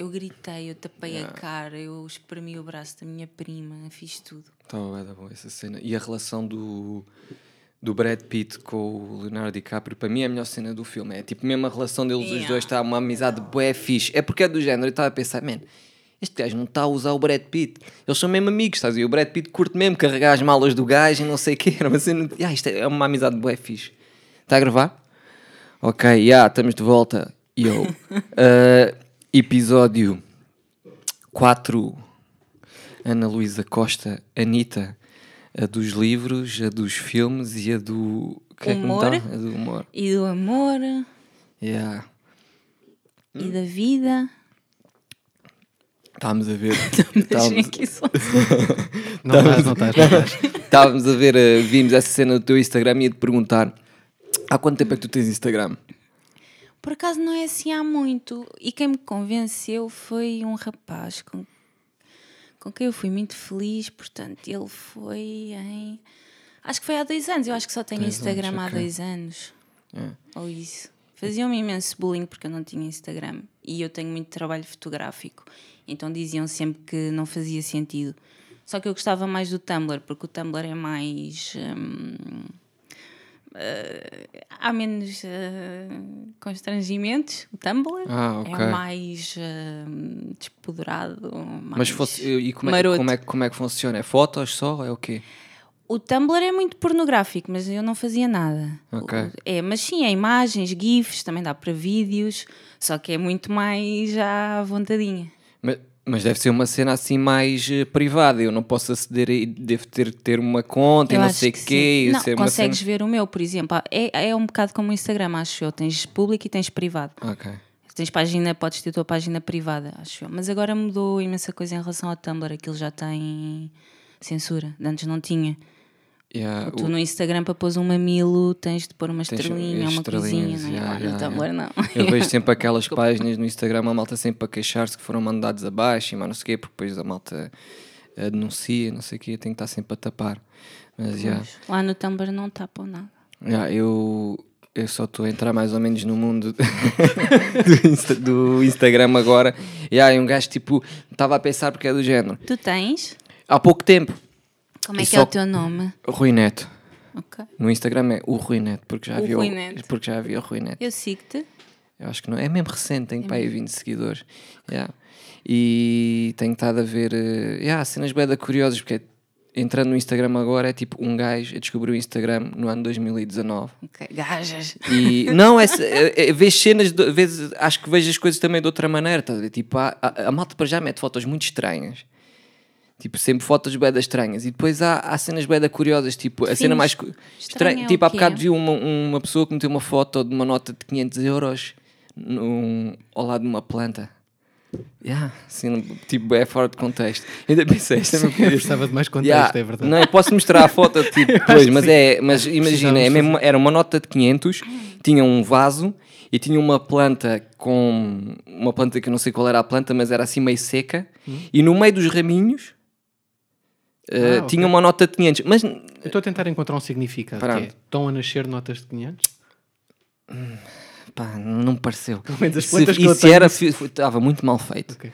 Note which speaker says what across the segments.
Speaker 1: Eu gritei, eu tapei a cara, eu espremi o braço da minha prima, fiz tudo.
Speaker 2: Estava bem bom essa cena. E a relação do, do Brad Pitt com o Leonardo DiCaprio, para mim é a melhor cena do filme. É tipo mesmo a relação deles os
Speaker 1: Yeah.
Speaker 2: dois, está uma amizade bué fixe. É porque é do género. Eu estava a pensar, man, este gajo não está a usar o Brad Pitt. Eles são mesmo amigos, estás a ver? O Brad Pitt curte mesmo carregar as malas do gajo e não sei o quê. Era uma cena. Ah, isto é uma amizade bué fixe. Está a gravar? Ok, já, estamos de volta. Yo. Uh, episódio 4. Ana Luísa Costa, Anitta, a dos livros, a dos filmes e a do. o que é que me
Speaker 1: Humor.
Speaker 2: dá? A do humor.
Speaker 1: E do amor,
Speaker 2: Yeah.
Speaker 1: e da vida.
Speaker 2: Estávamos a ver. Estávamos,
Speaker 1: aqui só.
Speaker 3: Não estás, não estás, não estás.
Speaker 2: estávamos a ver, uh, vimos essa cena do teu Instagram e ia te perguntar há quanto tempo é que tu tens Instagram?
Speaker 1: Por acaso não é assim há muito. E quem me convenceu foi um rapaz com, com quem eu fui muito feliz. Portanto, ele foi em. Acho que foi há dois anos. Eu acho que só tenho
Speaker 2: Dois
Speaker 1: Instagram
Speaker 2: anos,
Speaker 1: há
Speaker 2: ok.
Speaker 1: dois anos.
Speaker 2: É.
Speaker 1: Ou isso. Faziam-me imenso bullying porque eu não tinha Instagram. E eu tenho muito trabalho fotográfico. Então diziam sempre que não fazia sentido. Só que eu gostava mais do Tumblr, porque o Tumblr é mais. hum, eh, há menos eh, constrangimentos. O Tumblr
Speaker 2: Ah, ok.
Speaker 1: é mais eh, despoderado.
Speaker 2: Mas
Speaker 1: mais
Speaker 2: fosse, e como é, como, é, como é que funciona? É fotos só? É o quê?
Speaker 1: O Tumblr é muito pornográfico, mas eu não fazia nada. É, mas sim, é imagens, GIFs, também dá para vídeos, só que é muito mais à vontadinha.
Speaker 2: Mas, mas deve ser uma cena assim mais eh, privada. Eu não posso aceder e devo ter, ter uma conta e
Speaker 1: Eu
Speaker 2: não
Speaker 1: acho
Speaker 2: sei o
Speaker 1: que
Speaker 2: quê. e
Speaker 1: Não, consegues
Speaker 2: cena-
Speaker 1: ver o meu, por exemplo. Ah, É, é um bocado como o Instagram, acho eu. Tens público e tens privado.
Speaker 2: Ok.
Speaker 1: Tens página, podes ter a tua página privada, acho eu. Mas agora mudou imensa coisa em relação ao Tumblr. Aquilo já tem censura. Antes não tinha.
Speaker 2: Yeah,
Speaker 1: Tu
Speaker 2: o-
Speaker 1: no Instagram, para pôr um mamilo, tens de pôr uma estrelinha,
Speaker 2: as
Speaker 1: uma coisinha. Não é?
Speaker 2: yeah,
Speaker 1: Agora
Speaker 2: yeah,
Speaker 1: Tumblr
Speaker 2: yeah.
Speaker 1: não.
Speaker 2: Eu vejo sempre aquelas páginas no Instagram, a malta sempre a queixar-se que foram mandados abaixo e mais não sei o quê, porque depois a malta eh, denuncia, não sei o quê, tem que estar sempre a tapar. Mas já,
Speaker 1: Lá no Tumblr não tapam nada.
Speaker 2: já, eu, eu só estou a entrar mais ou menos no mundo do, Insta- do Instagram agora. E aí um gajo tipo, estava a pensar porque é do género.
Speaker 1: Tu tens?
Speaker 2: Há pouco tempo,
Speaker 1: Como é
Speaker 2: E
Speaker 1: que é o teu nome?
Speaker 2: Rui Neto.
Speaker 1: Ok.
Speaker 2: No Instagram é o Rui Neto, porque já
Speaker 1: O
Speaker 2: havia
Speaker 1: Rui Neto.
Speaker 2: porque já havia o Rui Neto.
Speaker 1: Eu sigo-te.
Speaker 2: Eu acho que não. É mesmo recente, tem para aí 20 seguidores. Yeah. E tenho estado a ver eh, yeah, cenas bem curiosas, porque entrando no Instagram agora é tipo um gajo descobriu o Instagram no ano 2019.
Speaker 1: Ok. Gajas.
Speaker 2: E não, é, é, é vês cenas, de, vezes acho que vejo as coisas também de outra maneira. A, ver? Tipo, há- há- a, malta para já mete fotos muito estranhas. Tipo, sempre fotos beda estranhas. E depois há, há cenas beda curiosas. Tipo, a cena mais
Speaker 1: estranha
Speaker 2: estranha.
Speaker 1: é
Speaker 2: Tipo, há bocado vi uma, uma pessoa que meteu uma foto de uma nota de 500 euros num, ao lado de uma planta. Yeah, assim, tipo, é fora de contexto. Ainda pensei, é uma
Speaker 3: Eu precisava de mais contexto,
Speaker 2: Yeah,
Speaker 3: é verdade.
Speaker 2: Não, eu posso mostrar a foto tipo, depois, mas
Speaker 3: sim.
Speaker 2: é, mas imagina, é mesmo, era uma nota de 500, tinha um vaso e tinha uma planta com uma planta que eu não sei qual era a planta, mas era assim meio seca, e no meio dos raminhos
Speaker 3: Ah, ok.
Speaker 2: tinha uma nota de 500, mas
Speaker 3: Eu estou a tentar encontrar um significado. Que é, estão a nascer notas de 500?
Speaker 2: pá, não me pareceu.
Speaker 3: Pelo menos as
Speaker 2: Se,
Speaker 3: plantas que
Speaker 2: e se
Speaker 3: tenho-
Speaker 2: era, estava muito mal feito.
Speaker 3: Ok.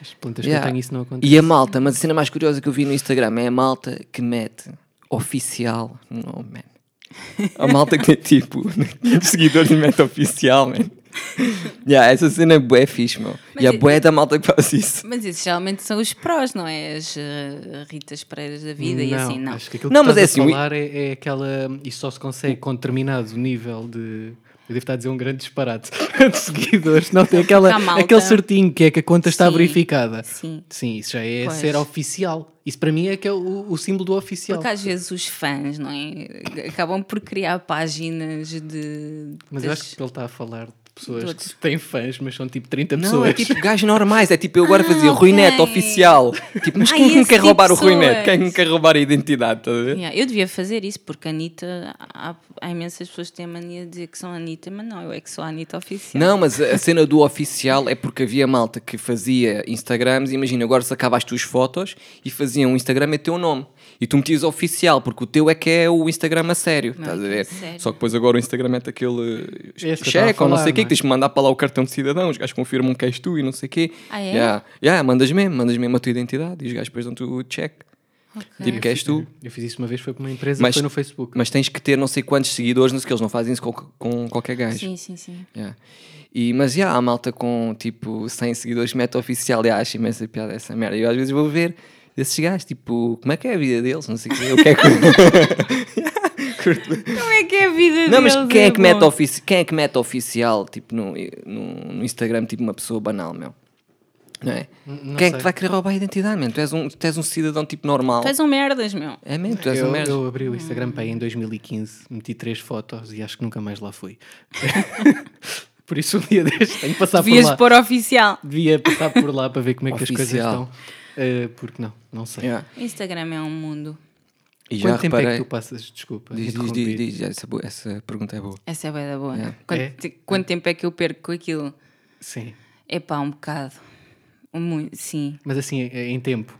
Speaker 3: As plantas
Speaker 2: Yeah.
Speaker 3: que eu tenho isso não acontece.
Speaker 2: E a malta, mas a cena mais curiosa que eu vi no Instagram é a malta que mete oficial no nome, man. A malta que tem tipo 500 seguidores mete oficial, man. Yeah, essa cena é bué fixe, meu. E a
Speaker 1: e-
Speaker 2: bué da malta que faz isso.
Speaker 1: Mas esses geralmente são os prós, não é? As eh, Ritas Pereiras da vida e assim, não.
Speaker 3: Acho que aquilo
Speaker 2: Não,
Speaker 3: que
Speaker 2: mas
Speaker 3: estás
Speaker 2: é
Speaker 3: a
Speaker 2: assim, o-
Speaker 3: falar é, é aquela. Isso só se consegue com determinado nível de. Eu devo estar a dizer um grande disparate de seguidores. Não, tem aquela,
Speaker 1: malta.
Speaker 3: aquele certinho que é que a conta está
Speaker 1: Sim,
Speaker 3: verificada.
Speaker 1: sim.
Speaker 3: Sim, isso já é
Speaker 1: Pois.
Speaker 3: ser oficial. Isso para mim é que é o, o símbolo do oficial.
Speaker 1: Porque às vezes os fãs, não é? Acabam por criar páginas de.
Speaker 3: Mas eu
Speaker 1: das-
Speaker 3: acho que ele está a falar pessoas
Speaker 1: Todos.
Speaker 3: que têm fãs, mas são tipo 30
Speaker 2: Não,
Speaker 3: pessoas.
Speaker 2: é tipo gajos normais, é tipo eu agora fazia
Speaker 1: Ah,
Speaker 2: Rui Neto
Speaker 1: ok.
Speaker 2: oficial. Tipo, mas
Speaker 1: Ah,
Speaker 2: quem é que me quer
Speaker 1: tipo
Speaker 2: roubar o
Speaker 1: de
Speaker 2: Rui Neto? Quem é que me quer roubar a identidade? A ver?
Speaker 1: Yeah, eu devia fazer isso porque a Anitta. Há, há imensas pessoas que têm a mania de dizer que são a Anitta, mas não, eu é que sou a Anitta oficial.
Speaker 2: Não, mas a cena do oficial é porque havia malta que fazia Instagrams. Imagina, agora sacava as tuas fotos e fazia um Instagram e teu nome. E tu metias oficial, porque o teu é que é o Instagram a sério.
Speaker 1: Não,
Speaker 2: estás a
Speaker 1: aquele
Speaker 2: ver?
Speaker 1: sério.
Speaker 2: Só que depois agora o Instagram é aquele
Speaker 3: É que
Speaker 2: cheque ou não sei o quê, que tens de mandar para lá o cartão de cidadão, os gajos confirmam que és tu e não sei o quê.
Speaker 1: Ah, é?
Speaker 2: Yeah. Yeah, mandas mesmo, mandas mesmo a tua identidade e os gajos depois dão-te o check. Tipo, que és tu.
Speaker 3: Eu fiz isso uma vez, foi para uma empresa,
Speaker 2: Mas-
Speaker 3: foi no Facebook.
Speaker 2: Mas tens que ter não sei quantos seguidores, não sei o que, eles não fazem isso com, com qualquer gajo.
Speaker 1: Sim, sim, sim.
Speaker 2: Yeah. E, mas já há malta com tipo 100 seguidores meta oficial e acho imensa piada essa merda. E eu às vezes vou ver esses gajos, tipo, como é que é a vida deles? Não sei o quê. O que é que... Curto.
Speaker 1: Como é que é a vida
Speaker 2: Não, mas
Speaker 1: deles?
Speaker 2: quem é, que
Speaker 1: bom.
Speaker 2: mete ofici... quem é que mete oficial tipo, no, no, no Instagram, tipo uma pessoa banal, meu? Não é?
Speaker 3: não
Speaker 2: quem é que
Speaker 3: sei.
Speaker 2: te vai querer roubar a identidade, meu? Tu és um, tu és um cidadão tipo normal.
Speaker 1: Tu és um merdas, meu.
Speaker 2: É mesmo, tu és
Speaker 3: eu,
Speaker 2: um merda.
Speaker 3: eu abri o Instagram para aí em 2015, meti três fotos e acho que nunca mais lá fui. por isso um dia deste tenho que passar
Speaker 1: Devias
Speaker 3: por lá.
Speaker 1: pôr oficial.
Speaker 3: Devia passar por lá para ver como é que as coisas
Speaker 2: Oficial.
Speaker 3: estão. Eh, porque não, não sei.
Speaker 2: Yeah.
Speaker 1: Instagram é um mundo.
Speaker 2: E já
Speaker 3: Quanto tempo é
Speaker 2: reparei.
Speaker 3: que tu passas? Desculpa.
Speaker 2: Diz, diz, diz, diz, essa, boa- essa pergunta é boa.
Speaker 1: Essa é bué da boa.
Speaker 2: É.
Speaker 1: Quanto,
Speaker 3: É?
Speaker 1: quanto tempo é que eu perco com aquilo?
Speaker 3: Sim.
Speaker 1: É pá, um bocado. Um Muito, sim.
Speaker 3: Mas assim, é em tempo?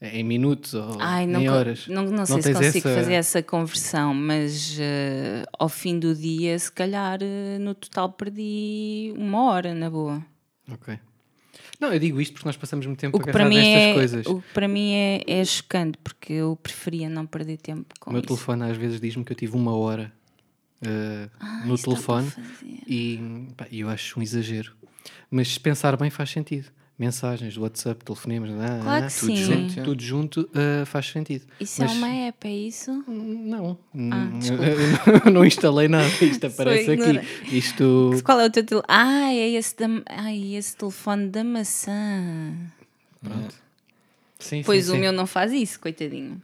Speaker 3: É Em minutos ou
Speaker 1: Ai, não,
Speaker 3: em horas?
Speaker 1: não, não sei se
Speaker 3: tens
Speaker 1: consigo
Speaker 3: essa-
Speaker 1: fazer essa conversão, mas eh, ao fim do dia, se calhar eh, no total perdi uma hora, na boa.
Speaker 3: Ok. Não, eu digo isto porque nós passamos muito tempo
Speaker 1: O que para mim,
Speaker 3: nestas
Speaker 1: é,
Speaker 3: coisas.
Speaker 1: o que para mim é, é chocante, porque eu preferia não perder tempo com
Speaker 3: O meu
Speaker 1: isso.
Speaker 3: telefone às vezes diz-me que eu tive uma hora no
Speaker 1: Ah, dá
Speaker 3: telefone e pá, eu acho um exagero. Mas se pensar bem faz sentido. Mensagens do WhatsApp, telefonemas, ah,
Speaker 1: Claro
Speaker 3: ah,
Speaker 1: que
Speaker 3: tudo
Speaker 1: sim.
Speaker 3: junto, tudo junto eh, faz sentido.
Speaker 1: Isso
Speaker 3: Mas-
Speaker 1: é uma app, é isso?
Speaker 3: Não,
Speaker 1: Ah,
Speaker 3: eu não instalei nada. Isto aparece aqui. Isto
Speaker 1: Qual é o teu telefone? Ah, é esse, da... Ai, esse telefone da maçã.
Speaker 3: Sim,
Speaker 1: Pois
Speaker 3: sim,
Speaker 1: o
Speaker 3: sim.
Speaker 1: meu não faz isso, coitadinho.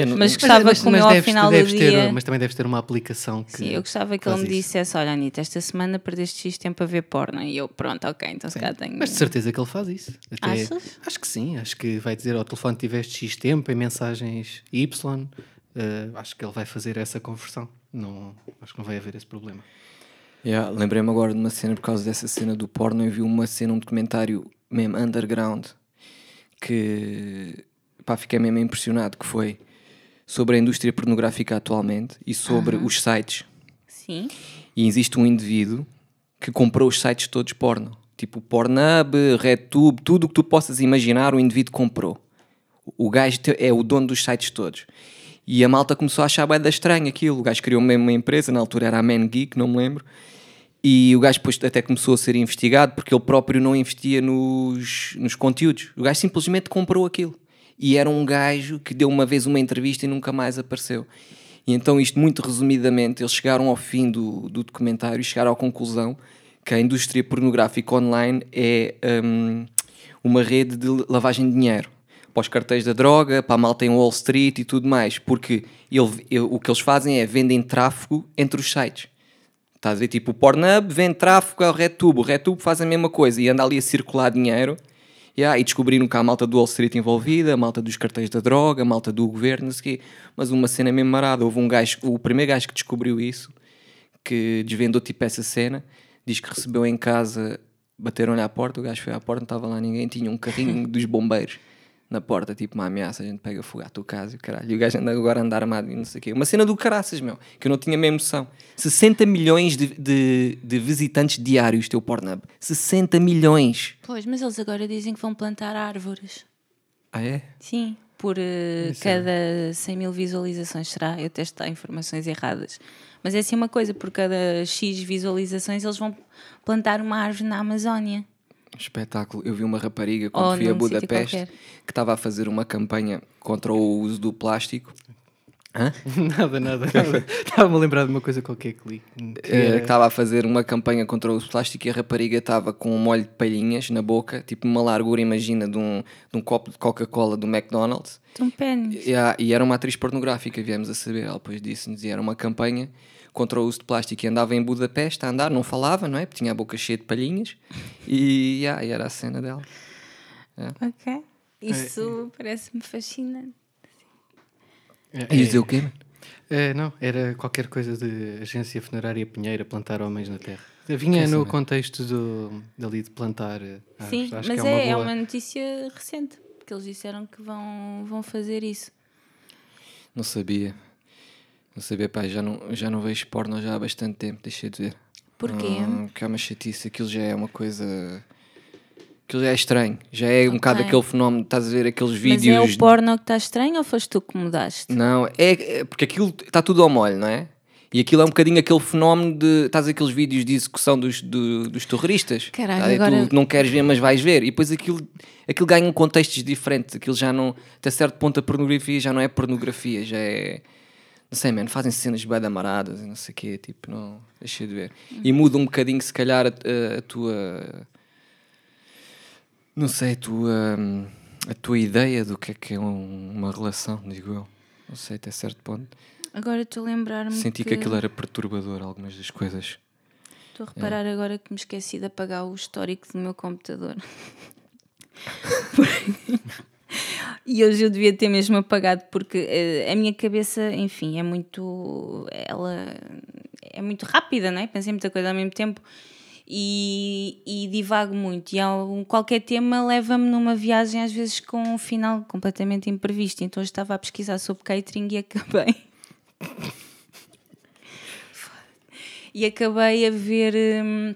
Speaker 2: Eu não-
Speaker 1: Mas gostava que o meu ao
Speaker 3: deves-
Speaker 1: final do
Speaker 3: deves ter-
Speaker 1: dia.
Speaker 3: mas também deves ter uma aplicação que.
Speaker 1: Sim, eu gostava que ele
Speaker 3: faz
Speaker 1: me
Speaker 3: isso.
Speaker 1: dissesse: Olha, Anitta, esta semana perdeste X tempo a ver porno. E eu, pronto, ok, então se calhar tenho.
Speaker 3: Mas de certeza que ele faz isso. Até-
Speaker 1: Achas?
Speaker 3: Acho que sim. Acho que vai dizer ao telefone tiveste X tempo em mensagens Y. eh, acho que ele vai fazer essa conversão. Não, acho que não vai haver esse problema.
Speaker 2: Yeah, Lembrei-me agora de uma cena, por causa dessa cena do porno, eu vi uma cena, um documentário mesmo underground, que pá, fiquei mesmo impressionado, que foi sobre a indústria pornográfica atualmente e sobre os sites.
Speaker 1: Sim.
Speaker 2: E existe um indivíduo que comprou os sites todos porno. Tipo Pornhub, RedTube, tudo o que tu possas imaginar, o indivíduo comprou. O gajo é o dono dos sites todos. E a malta começou a achar bem da estranho aquilo. O gajo criou mesmo uma empresa, na altura era a Man Geek, não me lembro. E o gajo depois até começou a ser investigado porque ele próprio não investia nos, nos conteúdos. O gajo simplesmente comprou aquilo. E era um gajo que deu uma vez uma entrevista e nunca mais apareceu. E então, isto muito resumidamente, eles chegaram ao fim do, do documentário e chegaram à conclusão que a indústria pornográfica online é hum, uma rede de lavagem de dinheiro para os cartéis da droga, para a malta em Wall Street e tudo mais, porque ele- ele- o que eles fazem é vendem tráfego entre os sites. Estás a ver? Tipo, o Pornhub vende tráfego ao RedTube, o RedTube faz a mesma coisa e anda ali a circular dinheiro. Yeah, e descobriram que há a malta do Wall Street envolvida, a malta dos cartéis da droga, a malta do governo, não sei quê. Mas uma cena mesmo marada. Houve um gajo, o primeiro gajo que descobriu isso, que desvendou tipo essa cena, diz que recebeu em casa, bateram-lhe à porta, o gajo foi à porta, não estava lá ninguém, tinha um carrinho dos bombeiros na porta, tipo uma ameaça, a gente pega fogo à tua casa e o caralho. E o gajo anda agora a andar armado e não sei o quê. Uma cena do caraças, meu, que eu não tinha mesmo noção. 60 milhões de, de, de visitantes diários teu Pornhub. 60 milhões!
Speaker 1: Pois, mas eles agora dizem que vão plantar árvores.
Speaker 2: Ah, é?
Speaker 1: Sim, por
Speaker 3: é.
Speaker 1: cada 100 mil visualizações será. Eu testo dar informações erradas. Mas é assim uma coisa, por cada X visualizações eles vão plantar uma árvore na Amazónia.
Speaker 2: Espetáculo. Eu vi uma rapariga quando
Speaker 1: Ou
Speaker 2: fui a Budapeste que estava a fazer uma campanha contra o uso do plástico. Hã?
Speaker 3: nada, nada. nada. Estava-me a lembrar de uma coisa qualquer que li. Que
Speaker 2: Eh,
Speaker 3: era-
Speaker 2: estava a fazer uma campanha contra o uso do plástico e a rapariga estava com um molho de palhinhas na boca, tipo uma largura, imagina, de um, de um copo de Coca-Cola do McDonald's.
Speaker 1: Um pênis.
Speaker 2: E, e era uma atriz pornográfica, viemos a saber. Ela depois disse-nos e era uma campanha contra o uso de plástico. E andava em Budapeste a andar, não falava, não é? Porque tinha a boca cheia de palhinhas. E, yeah, e era a cena dela.
Speaker 1: Ok. Isso parece-me fascinante.
Speaker 3: é-
Speaker 2: E dizer o quê?
Speaker 3: É, não, era qualquer coisa de agência funerária Pinheira plantar homens na terra. Vinha no contexto do, dali de plantar eh.
Speaker 1: Sim,
Speaker 3: Acho
Speaker 1: mas
Speaker 3: que
Speaker 1: é,
Speaker 3: é uma
Speaker 1: é
Speaker 3: boa.
Speaker 1: uma notícia recente. Porque eles disseram que vão, vão fazer isso.
Speaker 2: Não sabia. Não sabia, pá, já não, já não vejo porno já há bastante tempo, deixei de ver.
Speaker 1: Porquê?
Speaker 2: Ah, porque é uma chatice, aquilo já é uma coisa. Aquilo já é estranho. Já é um bocado aquele fenómeno, estás a ver aqueles
Speaker 1: Mas
Speaker 2: vídeos.
Speaker 1: é o porno que está estranho ou foste tu que mudaste?
Speaker 2: Não, é, é porque aquilo está tudo ao molho, não é? E aquilo é um bocadinho aquele fenómeno de. Estás aqueles vídeos de execução dos, do- dos terroristas.
Speaker 1: Caralho,
Speaker 2: Tá?
Speaker 1: Agora-
Speaker 2: Tu não queres ver, mas vais ver. E depois aquilo, aquilo ganha um contextos diferentes. Aquilo já não. Até certo ponto a pornografia já não é pornografia, já é. Não sei, mano, fazem cenas bem amaradas e não sei o quê, tipo, não. Deixa de ver. E muda um bocadinho, se calhar, a, a- a tua. Não sei, a tua. A tua ideia do que é que é um- uma relação, digo eu. Não sei, até certo ponto.
Speaker 1: Agora estou a lembrar-me
Speaker 2: Senti que aquilo era perturbador, algumas das coisas.
Speaker 1: Estou a reparar agora que me esqueci de apagar o histórico do meu computador. e hoje eu devia ter mesmo apagado porque eh, a minha cabeça, enfim, é muito ela é muito rápida, não é? Pensei muita coisa ao mesmo tempo e, e divago muito e algum, qualquer tema leva-me numa viagem às vezes com um final completamente imprevisto. Então hoje estava a pesquisar sobre catering e acabei e acabei a ver hum,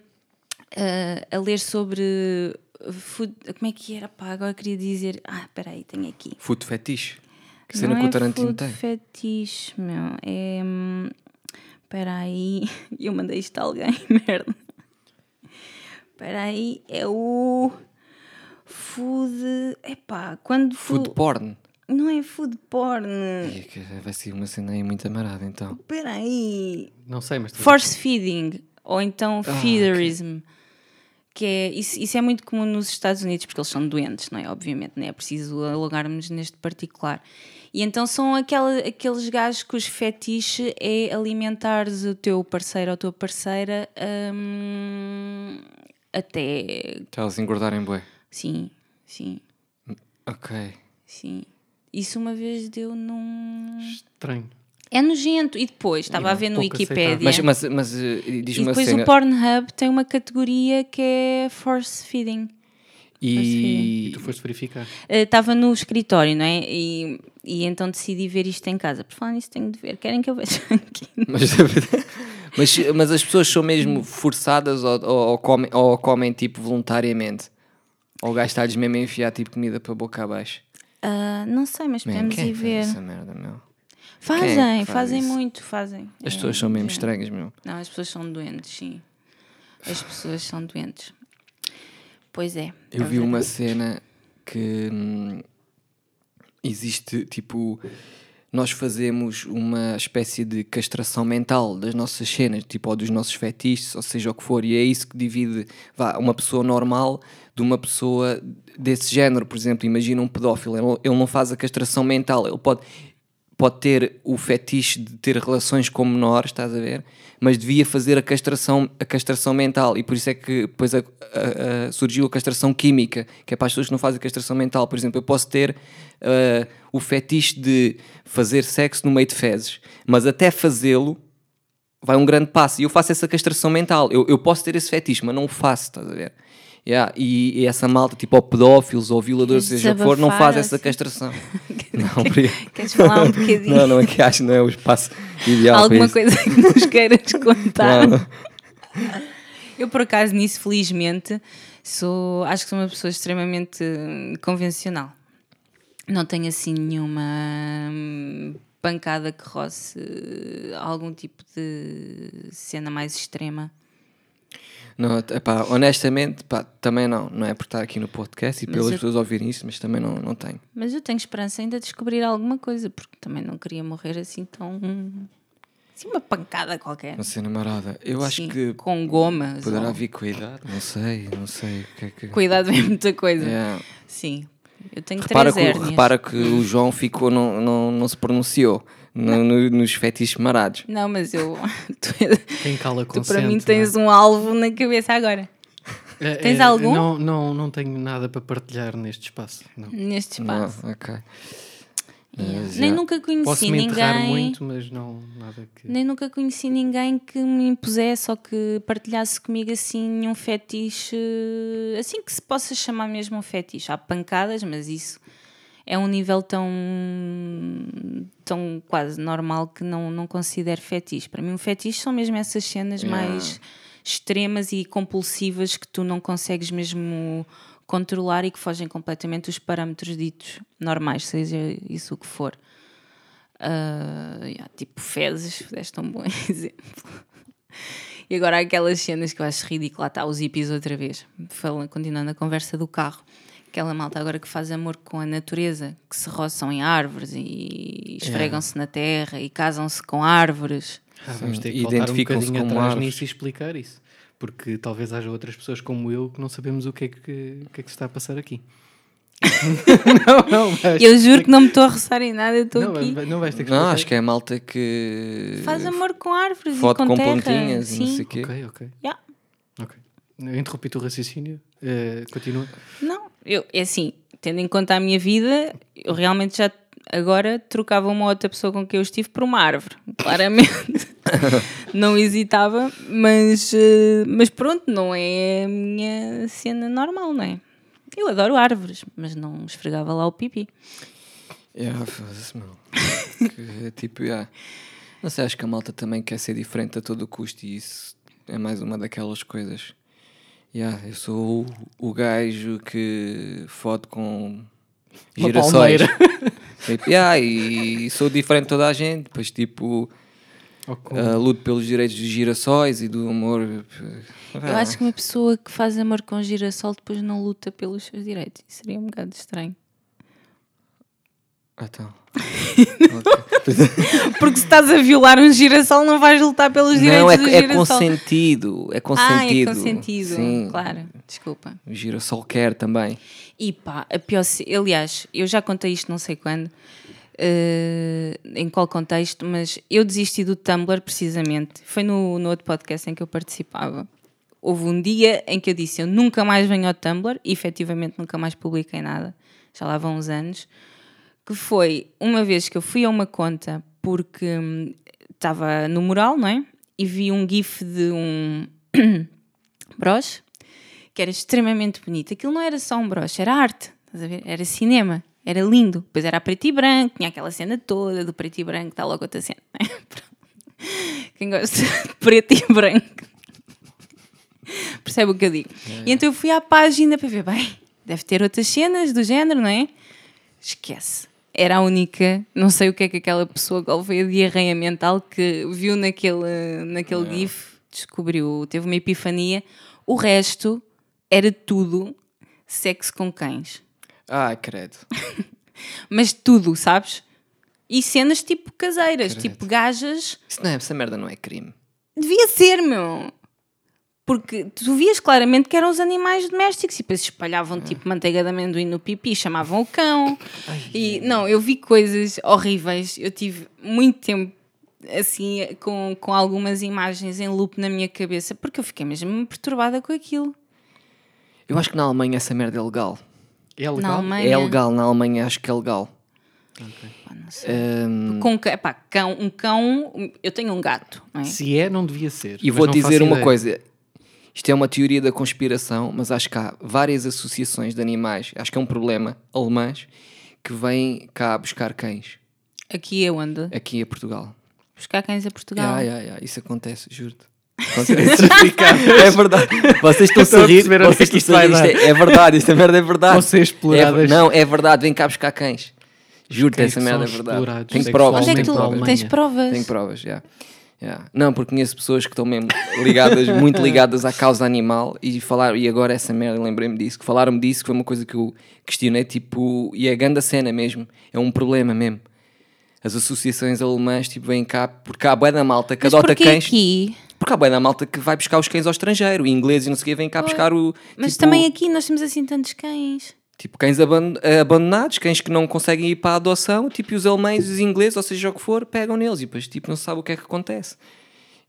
Speaker 1: a, a ler sobre food, como é que era? Pá, agora queria dizer. Ah, espera aí, tenho aqui.
Speaker 2: Food fetiche. Que cena
Speaker 1: Não
Speaker 2: que o
Speaker 1: é
Speaker 2: Tarantino
Speaker 1: food
Speaker 2: tem.
Speaker 1: fetiche, meu. É. hum, Espera aí. Eu mandei isto a alguém, merda. Espera aí. É o. Food. Epá, quando.
Speaker 2: Food
Speaker 1: fu-
Speaker 2: porn.
Speaker 1: Não é food porn.
Speaker 2: Ih, que vai ser uma cena aí muito amarada, então.
Speaker 1: Espera aí.
Speaker 3: Não sei, mas.
Speaker 1: Force feeding ou então
Speaker 2: Ah,
Speaker 1: feederism. Que é, isso, isso é muito comum nos Estados Unidos, porque eles são doentes, não é? Obviamente, não é preciso alongarmos neste particular. E então são aquela, aqueles gajos cujo fetiche é alimentares o teu parceiro ou a tua parceira hum, até.
Speaker 2: Até elas engordarem bué.
Speaker 1: Sim, sim,
Speaker 2: Ok.
Speaker 1: sim. Isso uma vez deu num.
Speaker 3: Estranho.
Speaker 1: É nojento. E depois, estava a ver no Wikipedia.
Speaker 2: Mas, mas, mas eh,
Speaker 1: E depois
Speaker 2: cena.
Speaker 1: o Pornhub tem uma categoria que é force feeding.
Speaker 3: E
Speaker 2: E.
Speaker 3: tu foste verificar.
Speaker 1: Eh, Estava no escritório, não é? E, e então decidi ver isto em casa. Por falar nisso, tenho de ver. Querem que eu veja aqui?
Speaker 2: Mas, mas, mas as pessoas são mesmo forçadas ou, ou, ou comem, ou comem tipo voluntariamente? Ou está-lhes mesmo a enfiar tipo comida para a boca abaixo?
Speaker 1: Ah, não sei, mas podemos
Speaker 2: quem
Speaker 1: ir ver.
Speaker 2: essa merda, meu?
Speaker 1: Fazem,
Speaker 2: é faz
Speaker 1: fazem
Speaker 2: isso?
Speaker 1: muito, fazem.
Speaker 2: As
Speaker 1: É,
Speaker 2: pessoas são mesmo estranhas, meu.
Speaker 1: Não, as pessoas são doentes, sim. As pessoas são doentes. Pois é.
Speaker 2: Eu vi uma cena que hum, existe tipo. Nós fazemos uma espécie de castração mental das nossas cenas, tipo, ou dos nossos fetiches, ou seja o que for, e é isso que divide vá, uma pessoa normal de uma pessoa desse género. Por exemplo, imagina um pedófilo, ele não faz a castração mental, ele pode, pode ter o fetiche de ter relações com menores, estás a ver? Mas devia fazer a castração, a castração mental e por isso é que depois a- a- a- surgiu a castração química, que é para as pessoas que não fazem castração mental. Por exemplo, eu posso ter ah, o fetiche de fazer sexo no meio de fezes, mas até fazê-lo vai um grande passo e eu faço essa castração mental. Eu, eu posso ter esse fetiche, mas não o faço, estás a ver? Yeah, E, e essa malta, tipo, ou pedófilos ou violadores,
Speaker 1: Queres
Speaker 2: seja o que for, não faz essa castração. não.
Speaker 1: Queres falar um bocadinho?
Speaker 2: Não, não, é que acho que não é o espaço ideal
Speaker 1: Alguma coisa que nos queiras contar?
Speaker 2: Não, não.
Speaker 1: Eu, por acaso, nisso, felizmente, sou, acho que sou uma pessoa extremamente convencional. Não tenho assim nenhuma hum, pancada que roce algum tipo de cena mais extrema.
Speaker 2: Não, epá, honestamente, pá, também não. Não é por estar aqui no podcast e
Speaker 1: Mas
Speaker 2: pelas
Speaker 1: eu-
Speaker 2: pessoas ouvirem isso, mas também não, não tenho.
Speaker 1: Mas eu tenho esperança ainda de descobrir alguma coisa, porque também não queria morrer assim tão. assim, uma pancada qualquer.
Speaker 2: Uma cena marada. Eu acho
Speaker 1: Sim,
Speaker 2: que
Speaker 1: Com gomas.
Speaker 2: poderá
Speaker 1: ou-
Speaker 2: vir idade. Não sei, não sei. O que é que...
Speaker 1: Cuidado é muita coisa.
Speaker 2: Yeah.
Speaker 1: Sim. Eu tenho
Speaker 2: Repara,
Speaker 1: três
Speaker 2: que,
Speaker 1: hérnias.
Speaker 2: repara que o João ficou, não, não, não se pronunciou no- no- nos fetiches marados.
Speaker 1: Não, mas eu. tu,
Speaker 3: Quem cala
Speaker 1: tu
Speaker 3: consente.
Speaker 1: para mim tens um alvo na cabeça agora.
Speaker 3: não é? É,
Speaker 1: tens
Speaker 3: é,
Speaker 1: algum?
Speaker 3: Não, não, não tenho nada para partilhar neste espaço. Não.
Speaker 1: Neste
Speaker 2: Não,
Speaker 1: espaço.
Speaker 2: ok.
Speaker 1: Yeah.
Speaker 2: Mas,
Speaker 1: Nem nunca conheci
Speaker 3: Posso me
Speaker 1: ninguém.
Speaker 3: muito, mas não nada que.
Speaker 1: Nem nunca conheci ninguém que me impusesse ou que partilhasse comigo assim nenhum fetiche, assim que se possa chamar mesmo um fetiche. Há pancadas, mas isso é um nível tão, tão quase normal que não, não considero fetiche. Para mim, um fetiche são mesmo essas cenas
Speaker 2: Yeah.
Speaker 1: mais extremas e compulsivas que tu não consegues mesmo controlar e que fogem completamente dos parâmetros ditos normais, seja isso o que for. Uh, yeah, tipo fezes, deste um bom exemplo. E agora há aquelas cenas que eu acho ridículo, lá está os hippies outra vez, falando, continuando a conversa do carro. Aquela malta agora que faz amor com a natureza, que se roçam em árvores e esfregam-se na terra e casam-se com árvores.
Speaker 3: Ah, vamos ter que
Speaker 2: Sim,
Speaker 3: voltar um
Speaker 2: identificam-se
Speaker 3: bocadinho atrás
Speaker 2: árvores.
Speaker 3: nisso e explicar isso. Porque talvez haja outras pessoas como eu que não sabemos o que é que, o que, é que se está a passar aqui. não, não, vais
Speaker 1: Eu juro que não me estou a roçar em nada, eu estou aqui.
Speaker 3: vai- não vais ter que
Speaker 2: Não, acho que é a malta que.
Speaker 1: Faz amor com árvores e
Speaker 2: Foto
Speaker 1: com,
Speaker 2: com
Speaker 1: terra.
Speaker 2: pontinhas e não
Speaker 1: Sim.
Speaker 2: sei o quê.
Speaker 3: Ok, ok.
Speaker 1: Yeah.
Speaker 3: ok. Eu interrompi o raciocínio. Eh, continua.
Speaker 1: Não, eu, é assim, tendo em conta a minha vida, eu realmente já agora trocava uma outra pessoa com quem eu estive por uma árvore, claramente. não hesitava, mas, eh, mas pronto, não é a minha cena normal, não é? Eu adoro árvores, mas não esfregava lá o pipi.
Speaker 2: Yeah, foda-se, meu. Que, tipo, yeah. Não sei, acho que a malta também quer ser diferente a todo custo e isso é mais uma daquelas coisas. Yeah, eu sou o, o gajo que fode com
Speaker 3: Uma
Speaker 2: girassóis. Tipo, yeah, e sou diferente de toda a gente. Depois, tipo, ah, luto pelos direitos dos girassóis e do amor.
Speaker 1: Eu acho que uma pessoa que faz amor com girassol depois não luta pelos seus direitos. Isso seria um bocado estranho.
Speaker 2: Ah, então.
Speaker 1: Porque se estás a violar um girassol, não vais lutar pelos direitos
Speaker 2: Não, é,
Speaker 1: do
Speaker 2: é
Speaker 1: girassol.
Speaker 2: consentido. É
Speaker 1: Ah,
Speaker 2: consentido.
Speaker 1: é consentido.
Speaker 2: Sim.
Speaker 1: Claro, desculpa.
Speaker 2: O girassol quer também.
Speaker 1: E pá, a pior. Aliás, eu já contei isto não sei quando, eh, em qual contexto, mas eu desisti do Tumblr precisamente. Foi no, no outro podcast em que eu participava. Houve um dia em que eu disse: Eu nunca mais venho ao Tumblr, e efetivamente nunca mais publiquei nada, já lá vão uns anos. Que foi uma vez que eu fui a uma conta porque hum, estava no mural, não é? E vi um GIF de um broche que era extremamente bonito. Aquilo não era só um broche, era arte, estás a ver? Era cinema, era lindo. Depois era a preto e branco, tinha aquela cena toda do preto e branco, está logo outra cena. não é? Quem gosta de preto e branco percebe o que eu digo. E então eu fui à página para ver, bem, deve ter outras cenas do género, não é? Esquece. Era a única, não sei o que é que aquela pessoa qual foi a diarreia mental que viu naquele, naquele GIF, descobriu, teve uma epifania. O resto era tudo sexo com cães.
Speaker 2: Ah, credo.
Speaker 1: Mas tudo, sabes? E cenas tipo caseiras, tipo gajas.
Speaker 2: Isso não é, essa merda não é crime.
Speaker 1: Devia ser, meu. Porque tu vias claramente que eram os animais domésticos e depois espalhavam tipo manteiga de amendoim no pipi, chamavam o cão. e não, eu vi coisas horríveis. Eu tive muito tempo assim com, com algumas imagens em loop na minha cabeça porque eu fiquei mesmo perturbada com aquilo.
Speaker 2: Eu acho que na Alemanha essa merda é legal.
Speaker 3: É
Speaker 1: Na
Speaker 3: legal?
Speaker 1: Alemanha.
Speaker 2: É legal, na Alemanha acho que é legal.
Speaker 1: Pá, não sei.
Speaker 2: Ahm,
Speaker 1: Com ca- pá, cão, um cão, eu tenho um gato, não é?
Speaker 3: Se é, não devia ser.
Speaker 2: e vou dizer uma
Speaker 3: ideia.
Speaker 2: coisa. Isto é uma teoria da conspiração, mas acho que há várias associações de animais, acho que é um problema, alemãs, que vêm cá buscar cães,
Speaker 1: Aqui é onde?
Speaker 2: aqui a Portugal.
Speaker 1: Buscar cães a Portugal.
Speaker 2: Ya, ya, ya, Isso acontece, juro-te. É verdade. Vocês estão a rir.
Speaker 3: é
Speaker 2: Vocês
Speaker 3: que
Speaker 2: estão a
Speaker 3: isto
Speaker 2: rir. Isto é, é verdade, esta merda é verdade.
Speaker 3: Vão ser exploradas.
Speaker 2: É, não, é verdade, vem cá buscar cães. Juro-te,
Speaker 3: Cães
Speaker 2: essa merda é verdade. provas,
Speaker 1: Onde é que tu
Speaker 2: provas.
Speaker 1: tens provas?
Speaker 2: Tenho provas, já. Já. Não, porque conheço pessoas que estão mesmo ligadas, muito ligadas à causa animal e falar e agora essa merda, lembrei-me disso, que falaram-me disso, que foi uma coisa que eu questionei, tipo, e é grande a cena mesmo, é um problema mesmo. As associações alemãs, tipo, vêm cá, porque há bué da malta que
Speaker 1: Mas
Speaker 2: adota cães.
Speaker 1: aqui?
Speaker 2: Porque há bué da malta que vai buscar os cães ao estrangeiro, e ingleses e não sei o quê, vêm cá buscar o.
Speaker 1: Mas
Speaker 2: tipo,
Speaker 1: também aqui nós temos assim tantos cães.
Speaker 2: Tipo, cães aban- abandonados, cães que não conseguem ir para a adoção, tipo, e os alemães e os ingleses, ou seja o que for, pegam neles e depois, tipo, não se sabe o que é que acontece.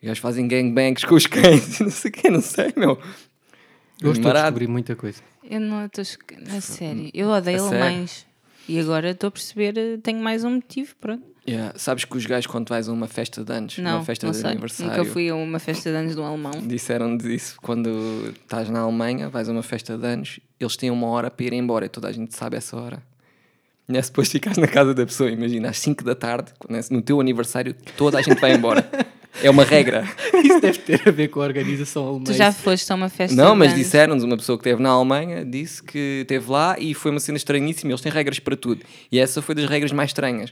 Speaker 2: E gajos fazem gangbangs com os cães e não sei o quê, não sei, meu.
Speaker 3: Eu estou a descobrir muita coisa.
Speaker 1: Eu não estou. A sério. Eu odeio
Speaker 2: A sério?
Speaker 1: alemães. E agora estou a perceber, eh, tenho mais um motivo, pronto.
Speaker 2: Yeah. Sabes que os gajos, quando vais a uma festa de anos,
Speaker 1: Não,
Speaker 2: uma festa
Speaker 1: não
Speaker 2: de
Speaker 1: sei.
Speaker 2: aniversário,
Speaker 1: Nunca fui a uma festa de anos de um alemão.
Speaker 2: disseram-nos isso quando estás na Alemanha, vais a uma festa de anos, eles têm uma hora para ir embora e toda a gente sabe essa hora. E é depois ficares na casa da pessoa, imagina, às 5 da tarde, é no teu aniversário, toda a gente vai embora. É uma regra.
Speaker 3: Isso deve ter a ver com a organização alemã.
Speaker 1: Tu já foste a uma festa
Speaker 2: Não, mas disseram-nos, uma pessoa que esteve na Alemanha disse que esteve lá e foi uma cena estranhíssima. Eles têm regras para tudo. E essa foi das regras mais estranhas.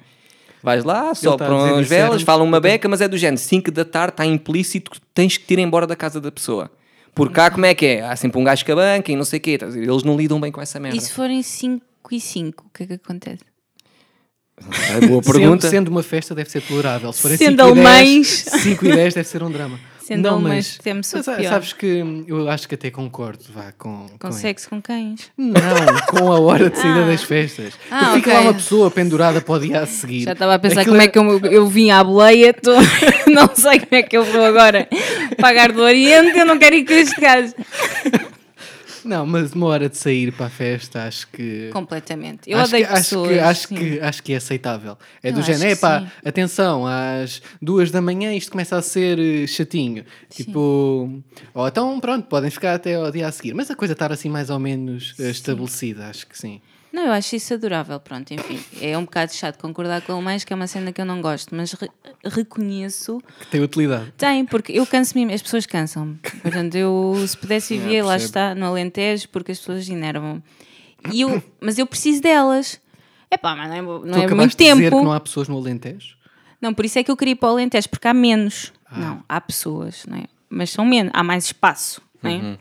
Speaker 2: Vais lá,
Speaker 3: a
Speaker 2: sopram as velas,
Speaker 3: disseram-nos-
Speaker 2: falam uma beca, mas é do género. 5 da tarde está implícito que tens que te ir embora da casa da pessoa. Por cá, como é que é? Há sempre um gajo que banca e não sei o quê. Eles não lidam bem com essa merda.
Speaker 1: E se forem 5 e 5, o que é que acontece?
Speaker 2: É boa pergunta.
Speaker 3: Sendo, sendo uma festa deve ser tolerável. Se forem
Speaker 1: Sendo
Speaker 3: 5 10,
Speaker 1: alemães.
Speaker 3: 5 e 10 deve ser um drama.
Speaker 1: Sendo
Speaker 3: não, mas,
Speaker 1: temos
Speaker 3: mas,
Speaker 1: pior.
Speaker 3: sabes que eu acho que até concordo vá, com,
Speaker 1: Com
Speaker 3: com
Speaker 1: sexo com cães?
Speaker 3: Não, com a hora de saída das festas.
Speaker 1: Ah,
Speaker 3: Porque fica lá uma pessoa pendurada para o dia a seguir.
Speaker 1: Já estava a pensar
Speaker 3: Aquilo
Speaker 1: como é que eu, eu vim à boleia, tô- não sei como é que eu vou agora pagar do Oriente, eu não quero ir com este gajo.
Speaker 3: Não, mas uma hora de sair para a festa, acho que.
Speaker 1: Completamente. Eu
Speaker 3: acho
Speaker 1: odeio
Speaker 3: que, acho
Speaker 1: pessoas.
Speaker 3: que, acho,
Speaker 1: sim.
Speaker 3: que, acho que é aceitável. É
Speaker 1: Eu
Speaker 3: do
Speaker 1: acho
Speaker 3: género, é pá,
Speaker 1: sim.
Speaker 3: atenção, às duas da manhã isto começa a ser eh, chatinho. Tipo, ou então pronto, podem ficar até ao dia a seguir. Mas a coisa estar assim mais ou menos eh, estabelecida, acho que sim.
Speaker 1: Não, eu acho isso adorável, pronto, enfim. É um bocado chato concordar com alemães, que é uma cena que eu não gosto, mas re- reconheço.
Speaker 3: Que tem utilidade.
Speaker 1: Tem, porque eu canso-me, as pessoas cansam-me. Portanto, eu se pudesse viver, lá
Speaker 2: percebo.
Speaker 1: está, no Alentejo, porque as pessoas enervam. E eu, mas eu preciso delas. É pá, mas não é, não
Speaker 3: tu
Speaker 1: é muito
Speaker 3: acabaste de dizer
Speaker 1: tempo.
Speaker 3: que não há pessoas no Alentejo?
Speaker 1: Não, por isso é que eu queria ir para o Alentejo, porque há menos.
Speaker 3: Ah.
Speaker 1: Não, há pessoas, não é? Mas são menos, há mais espaço, não é?
Speaker 3: Uhum.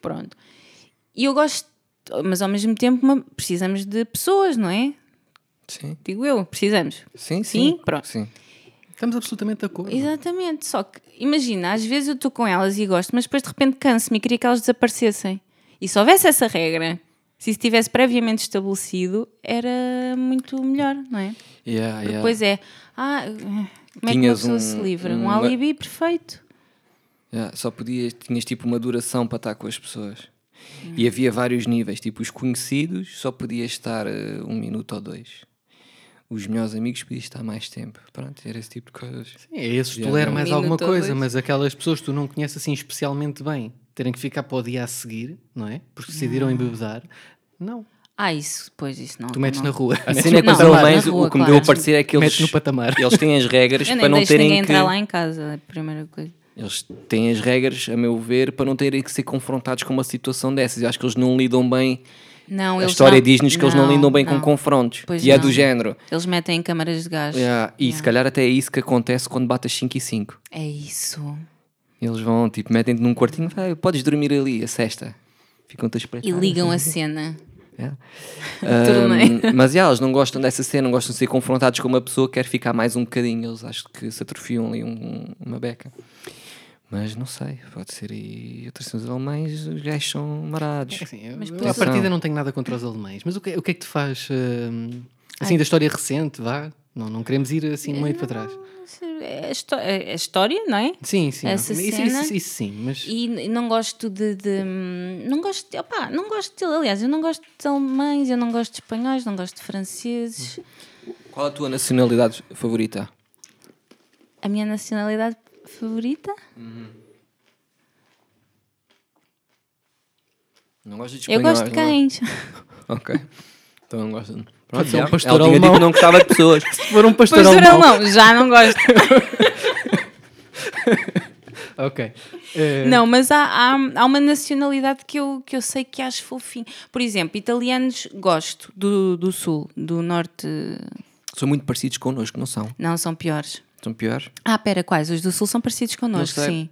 Speaker 1: Pronto. E eu gosto, mas ao mesmo tempo uma- precisamos de pessoas, não é?
Speaker 2: Sim,
Speaker 1: Digo eu, precisamos.
Speaker 2: sim, sim.
Speaker 1: Sim, pronto.
Speaker 2: Sim.
Speaker 3: Estamos absolutamente de acordo.
Speaker 1: Exatamente, só que imagina, às vezes eu estou com elas e gosto, mas depois de repente canso-me e queria que elas desaparecessem. E se houvesse essa regra, se isso estivesse previamente estabelecido, era muito melhor, não é?
Speaker 2: Yeah, yeah.
Speaker 1: Depois é, ah, como é que uma pessoa
Speaker 2: um-
Speaker 1: se livra? Um
Speaker 2: uma-
Speaker 1: alibi perfeito.
Speaker 2: Yeah, só podias, tinhas tipo uma duração para estar com as pessoas. E havia vários níveis, tipo os conhecidos só podias estar eh, um minuto ou dois. Os melhores amigos podias estar mais tempo. Pronto, era esse tipo de coisas.
Speaker 3: Sim, é esses
Speaker 2: yeah.
Speaker 3: mais
Speaker 1: Um
Speaker 3: alguma coisa,
Speaker 1: dois.
Speaker 3: mas aquelas pessoas que tu não conheces assim especialmente bem, terem que ficar para o dia a seguir, não é? Porque decidiram embebedar. Não.
Speaker 1: Ah, isso, pois isso não.
Speaker 3: Tu metes
Speaker 1: não.
Speaker 3: na rua.
Speaker 2: A cena é que os alemães, o que me
Speaker 1: claro.
Speaker 2: deu a parecer é que eles,
Speaker 3: Metes no patamar.
Speaker 2: eles têm as regras
Speaker 1: Eu
Speaker 2: para
Speaker 1: nem
Speaker 2: não
Speaker 1: deixo
Speaker 2: terem
Speaker 1: ninguém
Speaker 2: que...
Speaker 1: entrar lá em casa, é a primeira coisa.
Speaker 2: Eles têm as regras, a meu ver, para não terem que ser confrontados com uma situação dessas. Eu acho que eles não lidam bem.
Speaker 1: Não,
Speaker 2: a história
Speaker 1: não-
Speaker 2: diz-nos que eles não lidam bem com
Speaker 1: não.
Speaker 2: confrontos.
Speaker 1: Pois
Speaker 2: e é
Speaker 1: não.
Speaker 2: do género.
Speaker 1: Eles metem em câmaras de gás.
Speaker 2: Yeah, E se
Speaker 1: Yeah.
Speaker 2: calhar até é isso que acontece quando bate as 5 e 5.
Speaker 1: É isso.
Speaker 2: Eles vão, tipo, metem-te num quartinho, vai, podes dormir ali, a cesta. Ficam-te a.
Speaker 1: E ligam a cena.
Speaker 2: Yeah. Ahm, mas yeah, eles não gostam dessa cena, não gostam de ser confrontados com uma pessoa que quer ficar mais um bocadinho. Eles acho que se atrofiam ali um- uma beca. Mas não sei, pode ser aí outras cenas alemães, os gajos são marados.
Speaker 3: É assim,
Speaker 1: Mas
Speaker 3: eu,
Speaker 1: por
Speaker 3: à
Speaker 2: isso-
Speaker 3: partida não tenho nada contra os alemães, mas o que, o que é que te faz hum, assim da história recente, vá? Não, não queremos ir assim muito para trás.
Speaker 1: É a, histó- é a história, não é?
Speaker 3: Sim, sim.
Speaker 1: Essa
Speaker 3: isso,
Speaker 1: cena-
Speaker 3: isso, isso sim, mas
Speaker 1: E não gosto de. de- não gosto de. Opá, não gosto de. Aliás, eu não gosto de alemães, eu não gosto de espanhóis, não gosto de franceses.
Speaker 2: Qual a tua nacionalidade favorita?
Speaker 1: A minha nacionalidade favorita?
Speaker 2: Não gosto de
Speaker 1: eu
Speaker 2: espanhóis.
Speaker 1: gosto de
Speaker 2: não é?
Speaker 1: cães.
Speaker 2: Ok. Então não gosto. Pronto,
Speaker 3: ser um pastor
Speaker 2: tinha
Speaker 3: alemão.
Speaker 2: dito que não gostava de pessoas.
Speaker 3: se for um pastor
Speaker 1: Pois
Speaker 3: alemão.
Speaker 1: não, já não gosto.
Speaker 3: Ok. Eh,
Speaker 1: Não, mas há, há, há uma nacionalidade que eu, que eu sei que acho fofinho. Por exemplo, italianos gosto do, do sul, do norte.
Speaker 2: São muito parecidos connosco, não são?
Speaker 1: Não, são piores.
Speaker 2: São piores?
Speaker 1: Ah, pera, quais? Os do sul são parecidos connosco, sim.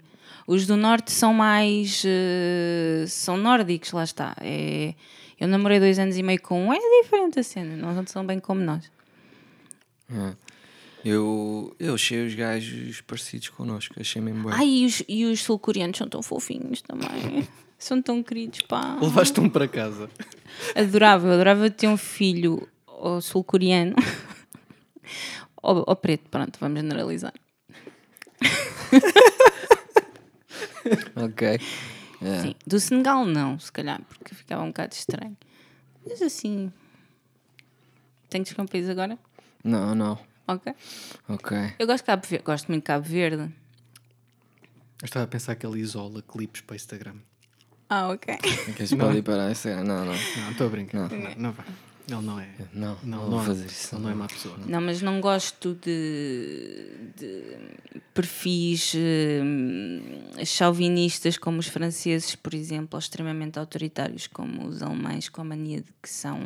Speaker 1: Os do norte são mais. eh, são nórdicos, lá está. É, eu namorei dois anos e meio com um, é diferente a cena, não são bem como nós.
Speaker 2: É. Eu, eu achei os gajos parecidos connosco, achei mesmo bem.
Speaker 1: Ai, e os, e os sul-coreanos são tão fofinhos também. são tão queridos, pá.
Speaker 3: Levaste um para casa.
Speaker 1: Adorava, eu adorava ter um filho ou sul-coreano ou, ou preto, pronto, vamos generalizar.
Speaker 2: Ok. É.
Speaker 1: Sim, do Senegal não, se calhar, porque ficava um bocado estranho. Mas assim. Tenho que um país agora?
Speaker 2: Não, não.
Speaker 1: Ok.
Speaker 2: Ok.
Speaker 1: Eu gosto de Cabo Verde, gosto muito de Cabo Verde.
Speaker 3: Eu estava a pensar que ele isola clipes para Instagram.
Speaker 1: Ah, ok.
Speaker 2: Queres pode ir para essa? Não, não.
Speaker 3: Não, estou a brincar. Não, não vai. Ele não é.
Speaker 2: Não,
Speaker 3: Não,
Speaker 2: não
Speaker 3: não,
Speaker 2: vou
Speaker 3: é.
Speaker 2: fazer isso.
Speaker 3: Ele não é má pessoa.
Speaker 1: Não, mas não gosto de, de perfis hum, chauvinistas como os franceses, por exemplo, ou extremamente autoritários como os alemães, com a mania de que são.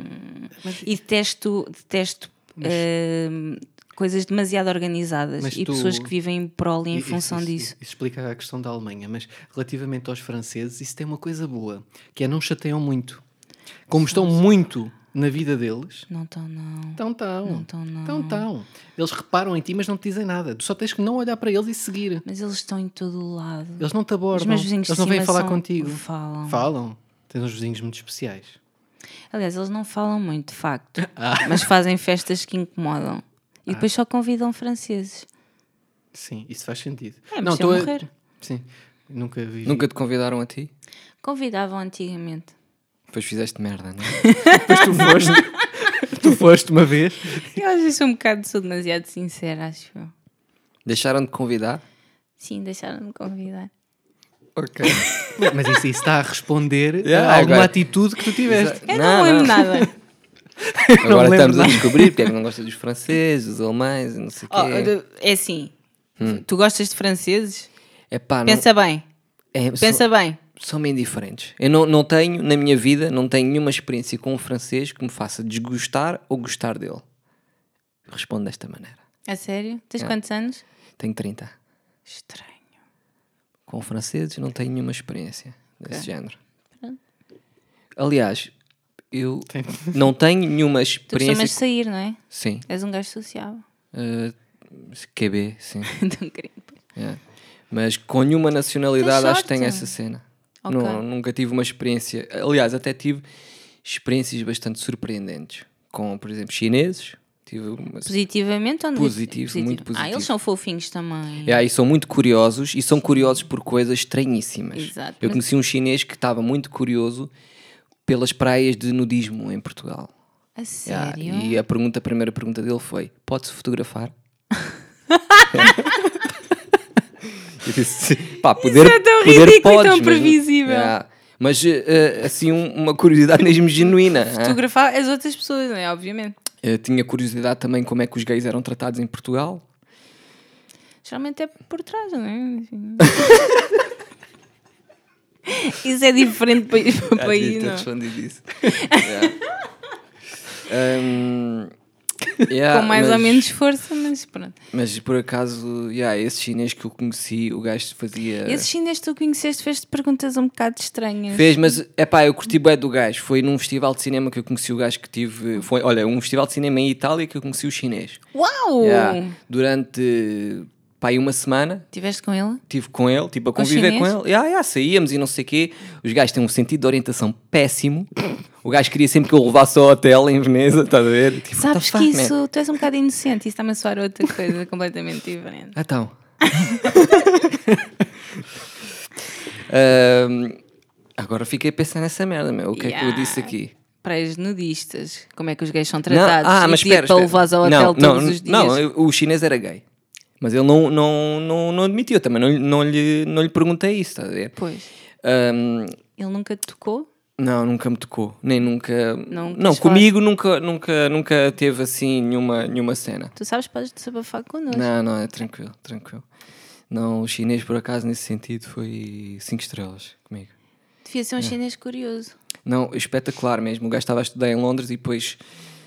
Speaker 1: E detesto, detesto hum, coisas demasiado organizadas
Speaker 3: Mas
Speaker 1: e
Speaker 3: tu-
Speaker 1: pessoas que vivem em prol e em
Speaker 3: Isso-
Speaker 1: função
Speaker 3: isso,
Speaker 1: disso.
Speaker 3: Isso explica a questão da Alemanha, mas relativamente aos franceses, isso tem uma coisa boa, que é não chateiam muito. Como estão muito na vida deles,
Speaker 1: Não estão, não.
Speaker 3: então estão.
Speaker 1: Não estão, não.
Speaker 3: Então estão. Eles reparam em ti, mas não te dizem nada. Tu só tens que não olhar para eles e seguir.
Speaker 1: Mas eles estão em todo o lado.
Speaker 3: Eles não te
Speaker 1: Os
Speaker 3: abordam.
Speaker 1: meus vizinhos
Speaker 3: Eles não vêm falar
Speaker 1: são-
Speaker 3: contigo.
Speaker 1: Falam.
Speaker 3: Falam. Tens uns vizinhos muito especiais.
Speaker 1: Aliás, eles não falam muito, de facto.
Speaker 3: Ah.
Speaker 1: Mas fazem festas que incomodam. E depois só convidam franceses.
Speaker 3: Sim, isso faz sentido.
Speaker 1: É,
Speaker 3: não,
Speaker 1: mas
Speaker 3: estou
Speaker 1: eu
Speaker 3: a...
Speaker 1: morrer.
Speaker 3: Sim, nunca vi.
Speaker 2: Nunca te convidaram a ti?
Speaker 1: Convidavam antigamente.
Speaker 2: Depois fizeste merda, não é?
Speaker 3: Depois tu foste. tu foste uma vez.
Speaker 1: Eu às vezes sou um bocado, sou demasiado sincera, acho eu.
Speaker 2: Deixaram de convidar?
Speaker 1: Sim, deixaram-me convidar.
Speaker 2: Ok.
Speaker 3: Mas isso, isso está a responder
Speaker 2: Yeah,
Speaker 3: a alguma
Speaker 2: agora-
Speaker 3: atitude que tu tiveste.
Speaker 1: Eu não, lembro nada.
Speaker 2: Agora
Speaker 3: lembro
Speaker 2: estamos a
Speaker 3: nada.
Speaker 2: descobrir porque é que não gosta dos franceses, dos alemães não sei o
Speaker 1: Oh,
Speaker 2: quê.
Speaker 1: é assim.
Speaker 2: Hum.
Speaker 1: Tu gostas de franceses?
Speaker 2: Epá, não-
Speaker 1: Pensa bem.
Speaker 2: é,
Speaker 1: Pensa bem.
Speaker 2: São bem diferentes. Eu não, não tenho, na minha vida, não tenho nenhuma experiência com um francês que me faça desgostar ou gostar dele. Respondo desta maneira.
Speaker 1: A sério? Tens
Speaker 2: É.
Speaker 1: quantos anos?
Speaker 2: Tenho 30.
Speaker 1: Estranho.
Speaker 2: Com franceses não tenho nenhuma experiência desse género.
Speaker 1: Pronto.
Speaker 2: Aliás, eu
Speaker 3: Tem-
Speaker 2: não tenho nenhuma
Speaker 1: Tu
Speaker 2: experiência.
Speaker 1: costumas sair, não é?
Speaker 2: Sim.
Speaker 1: És um gajo sociável.
Speaker 2: Uh, QB, sim.
Speaker 1: Então, querido.
Speaker 2: É. Mas com nenhuma nacionalidade acho que tenho essa cena.
Speaker 1: Ok.
Speaker 2: Não, nunca tive uma experiência. Aliás, até tive experiências bastante surpreendentes. Com, por exemplo, chineses. Tive uma...
Speaker 1: Positivamente ou
Speaker 2: Positivo, muito
Speaker 1: Ah,
Speaker 2: positivo.
Speaker 1: eles são fofinhos também.
Speaker 2: É, e são muito curiosos e são curiosos por coisas estranhíssimas.
Speaker 1: Exato,
Speaker 2: Eu conheci um chinês que estava muito curioso pelas praias de nudismo em Portugal.
Speaker 1: A sério?
Speaker 2: e a pergunta, a primeira pergunta dele foi: pode-se fotografar? Eu disse, pá, poder,
Speaker 1: é tão
Speaker 2: poder
Speaker 1: ridículo e
Speaker 2: podes,
Speaker 1: tão
Speaker 2: mas-
Speaker 1: previsível.
Speaker 2: Yeah. Mas, eh, assim, um- uma curiosidade mesmo genuína. ah.
Speaker 1: Fotografar as outras pessoas, não é? Obviamente.
Speaker 2: Tinha curiosidade também como é que os gays eram tratados em Portugal.
Speaker 1: Geralmente é por trás, não é? Enfim. Isso é diferente para país, não? é?
Speaker 2: isso. Yeah. Um, yeah,
Speaker 1: Com mais ou
Speaker 2: mas-
Speaker 1: menos força, mas pronto.
Speaker 2: Mas por acaso, yeah, esse chinês que eu conheci, o gajo fazia.
Speaker 1: Esse chinês que tu conheceste fez-te perguntas um bocado estranhas.
Speaker 2: Fez, mas é pá, eu curti bué do gajo. Foi num festival de cinema que eu conheci o gajo que tive. Foi, olha, um festival de cinema em Itália que eu conheci o chinês.
Speaker 1: Uau!
Speaker 2: Yeah. Durante pá, aí uma semana
Speaker 1: Tiveste com ele?
Speaker 2: estive com ele, tipo, a conviver com
Speaker 1: chinês?
Speaker 2: ele. Yeah, yeah, saíamos e não sei o quê. Os gajos têm um sentido de orientação péssimo. O gajo queria sempre que eu levasse ao hotel em Veneza, estás a ver? Tipo,
Speaker 1: Sabes que
Speaker 2: man?
Speaker 1: isso, tu és um bocado inocente, isso está-me a soar outra coisa completamente diferente.
Speaker 2: Então. Agora fiquei a pensar nessa merda, meu. O que é que eu
Speaker 1: Yeah.
Speaker 2: disse aqui?
Speaker 1: Praias nudistas, como é que os gays são
Speaker 2: Não,
Speaker 1: tratados?
Speaker 2: ah,
Speaker 1: E
Speaker 2: mas espera,
Speaker 1: para
Speaker 2: espera.
Speaker 1: levares ao hotel
Speaker 2: não,
Speaker 1: todos
Speaker 2: não,
Speaker 1: os dias.
Speaker 2: Não, o chinês era gay. Mas ele não, não, não, não admitiu. Também não, lhe- não, lhe, não lhe perguntei isso, estás a ver?
Speaker 1: Pois.
Speaker 2: Ahm,
Speaker 1: Ele nunca te tocou?
Speaker 2: Não, nunca me tocou. Nem nunca.
Speaker 1: Não
Speaker 2: Não, comigo nunca, nunca, nunca teve assim nenhuma, nenhuma cena.
Speaker 1: Tu sabes, podes desabafar connosco.
Speaker 2: Não, não, é tranquilo, tranquilo. Não, o chinês, por acaso, nesse sentido, foi 5 estrelas comigo.
Speaker 1: Devia
Speaker 2: É.
Speaker 1: ser um chinês curioso.
Speaker 2: Não, espetacular mesmo. O gajo estava a estudar em Londres e depois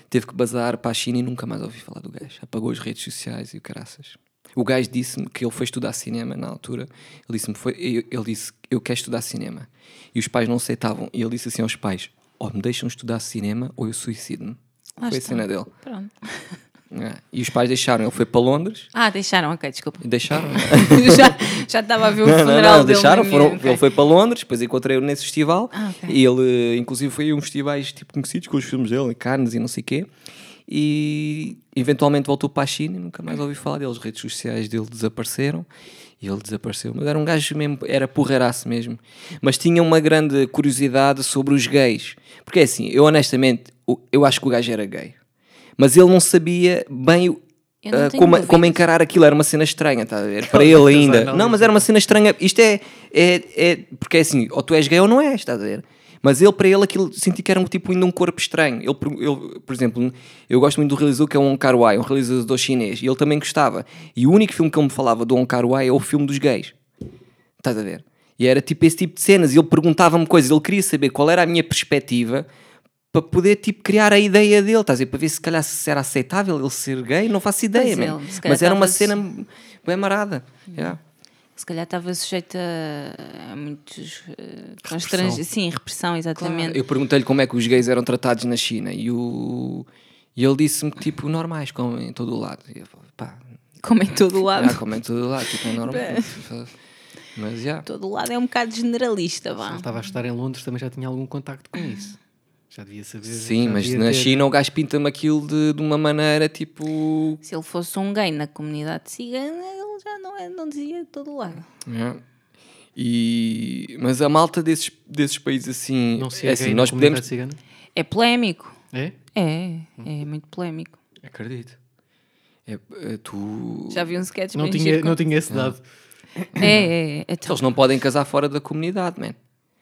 Speaker 2: teve que bazar para a China e nunca mais ouvi falar do gajo. Apagou as redes sociais e o caraças. O gajo disse-me que ele foi estudar cinema na altura. Ele disse-me, foi, ele disse, eu quero estudar cinema. E os pais não aceitavam. E ele disse assim aos pais, ou me deixam estudar cinema ou eu suicido-me. Foi a
Speaker 1: está.
Speaker 2: cena dele.
Speaker 1: Pronto.
Speaker 2: É. E os pais deixaram. Ele foi para Londres
Speaker 1: Ah, deixaram, ok, desculpa.
Speaker 2: deixaram.
Speaker 1: já, já estava a ver o
Speaker 2: Não, não,
Speaker 1: funeral
Speaker 2: não,
Speaker 1: dele.
Speaker 2: deixaram, foram,
Speaker 1: minha- ok.
Speaker 2: ele foi para Londres, depois encontrei-o nesse festival
Speaker 1: Ah, ok.
Speaker 2: e ele, inclusive, foi a uns festivais tipo, conhecidos com os filmes dele, Cannes e não sei o quê, e eventualmente voltou para a China e nunca mais ouvi falar dele. As redes sociais dele desapareceram e ele desapareceu. Mas era um gajo mesmo, era porreiraço mesmo, mas tinha uma grande curiosidade sobre os gays, porque é assim, eu honestamente, eu acho que o gajo era gay, mas ele não sabia bem
Speaker 1: tenho
Speaker 2: como, como encarar aquilo, era uma cena estranha, estás a ver? Para ele
Speaker 3: Mas
Speaker 2: ainda.
Speaker 3: análise.
Speaker 2: Não, mas era uma cena estranha. Isto é, é, é. Porque é assim, ou tu és gay ou não és, estás a ver? Mas ele, para ele, aquilo senti que era um tipo ainda um corpo estranho. Ele, por- ele, por exemplo, eu gosto muito do realizador que é o Wong Kar Wai, um realizador chinês, e ele também gostava. E o único filme que ele me falava do Wong Kar Wai é o filme dos gays. Estás a ver? E era tipo esse tipo de cenas. E ele perguntava-me coisas, ele queria saber qual era a minha perspectiva para poder tipo criar a ideia dele, estás a ver? Para ver se calhar se era aceitável ele ser gay, não faço ideia,
Speaker 1: Pois
Speaker 2: man.
Speaker 1: ele, se calhar
Speaker 2: Mas era uma cena bem marada. Yeah.
Speaker 1: Se calhar estava sujeita a, muitos uh, constrange... Sim, repressão, exatamente.
Speaker 2: Eu perguntei-lhe como é que os gays eram tratados na China e, o... e ele disse-me que tipo normais, como em todo o lado. E eu, pá,
Speaker 1: Como em todo o lado.
Speaker 2: ah, como em todo o lado, tipo, é normal. Mas já.
Speaker 1: Todo o lado é um bocado generalista,
Speaker 3: Se
Speaker 1: vá.
Speaker 3: ele estava a estudar em Londres, também já tinha algum contacto com isso. Já devia saber.
Speaker 2: Sim, mas na
Speaker 3: ter.
Speaker 2: China o gajo pinta-me aquilo de, de uma maneira tipo.
Speaker 1: Se ele fosse um gay na comunidade cigana, ele já não, é, não dizia todo o lado.
Speaker 2: Yeah. E... Mas a malta desses, desses países assim.
Speaker 3: Não se
Speaker 2: é
Speaker 3: é
Speaker 2: assim, nós podemos.
Speaker 3: cigana?
Speaker 1: É polémico.
Speaker 3: É?
Speaker 1: É, é muito polémico.
Speaker 2: Acredito. É, é, tu.
Speaker 1: Já vi um sketch
Speaker 3: Não tinha,
Speaker 1: com-
Speaker 3: não tinha esse dado.
Speaker 1: É, é, é. Então,
Speaker 2: Eles não podem casar fora da comunidade, man.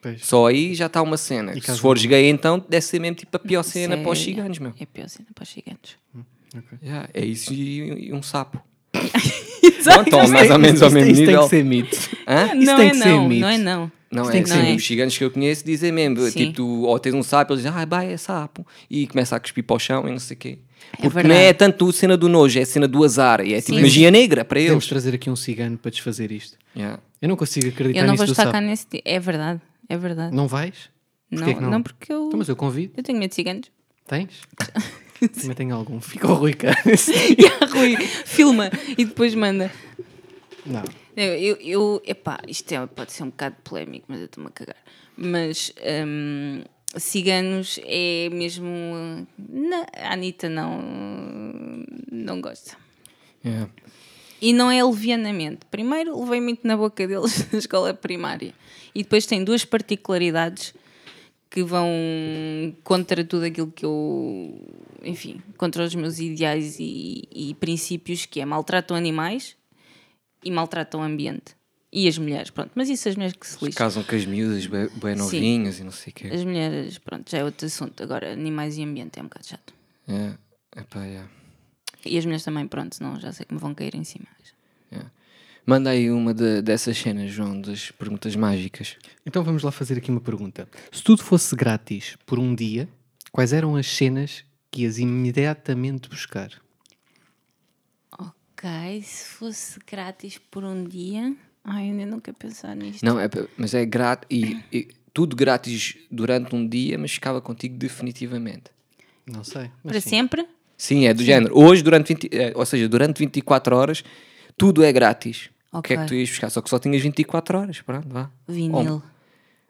Speaker 3: Pois.
Speaker 2: Só aí já está uma cena. Se fores gay, então deve ser mesmo tipo a pior cena
Speaker 1: Isso
Speaker 2: para os
Speaker 1: é-
Speaker 2: ciganos, meu.
Speaker 1: É pior cena para os gigantes.
Speaker 2: Yeah, é isso e, e um sapo. Pronto, mais ou menos ao mesmo nível.
Speaker 3: tem que ser mito.
Speaker 2: Hã?
Speaker 3: Isso
Speaker 1: Não
Speaker 3: tem
Speaker 1: é
Speaker 3: que ser
Speaker 1: não,
Speaker 3: mito.
Speaker 1: não é não.
Speaker 2: Não é, sim,
Speaker 1: ser.
Speaker 2: os ciganos que eu conheço dizem mesmo,
Speaker 1: Sim.
Speaker 2: tipo, tu, ou tens um sapo, eles dizem, ah, vai, é sapo, e começa a cuspir para o chão e não sei o quê. Porque não
Speaker 1: verdade.
Speaker 2: é tanto a cena do nojo, é a cena do azar, e é tipo
Speaker 1: Sim.
Speaker 2: magia negra para eles.
Speaker 3: trazer aqui um cigano para desfazer isto.
Speaker 2: Yeah.
Speaker 3: Eu não consigo acreditar
Speaker 1: Eu não
Speaker 3: nisso
Speaker 1: vou estar cá nesse. É verdade, é verdade.
Speaker 3: Não vais?
Speaker 1: Não,
Speaker 3: que não?
Speaker 1: não porque eu.
Speaker 3: Então, mas eu convido.
Speaker 1: Eu tenho medo de ciganos.
Speaker 3: Tens? Também tenho algum. Fica o Rui cá.
Speaker 1: E a Rui filma e depois manda.
Speaker 3: Não.
Speaker 1: Eu, eu, eu epá, isto é, pode ser um bocado polémico, mas eu estou-me a cagar. Mas hum, ciganos é mesmo. Não, a Anitta não. não gosta.
Speaker 2: Yeah.
Speaker 1: E não é levianamente. Primeiro, levei muito na boca deles na escola primária. E depois tem duas particularidades que vão contra tudo aquilo que eu. Enfim, contra os meus ideais e, e princípios, que é maltratam animais e maltratam o ambiente. E as mulheres, pronto. Mas isso as mulheres que se lixam.
Speaker 2: Casam com as miúdas, bem, bem novinhas e não sei o quê.
Speaker 1: As mulheres, pronto, já é outro assunto. Agora, animais e ambiente é um bocado chato.
Speaker 2: Yeah. Epá, yeah.
Speaker 1: E as mulheres também, pronto, senão já sei que me vão cair em cima.
Speaker 2: Yeah. Manda aí uma de- dessas cenas, João, das perguntas mágicas.
Speaker 3: Então vamos lá fazer aqui uma pergunta. Se tudo fosse grátis por um dia, quais eram as cenas que ias imediatamente buscar?
Speaker 1: Ok, se fosse grátis por um dia. Ai, eu ainda quero pensar nisto.
Speaker 2: Não, é, mas é grátis. E, e tudo grátis durante um dia, mas ficava contigo definitivamente.
Speaker 3: Não sei. mas
Speaker 1: Para
Speaker 3: sim.
Speaker 1: sempre?
Speaker 2: Sim, é do género. Hoje, durante 20, eh, ou seja, durante 24 horas, tudo é grátis. O que é que tu ias buscar? Só que só tinhas 24 horas. Pronto, vá.
Speaker 1: Vinil.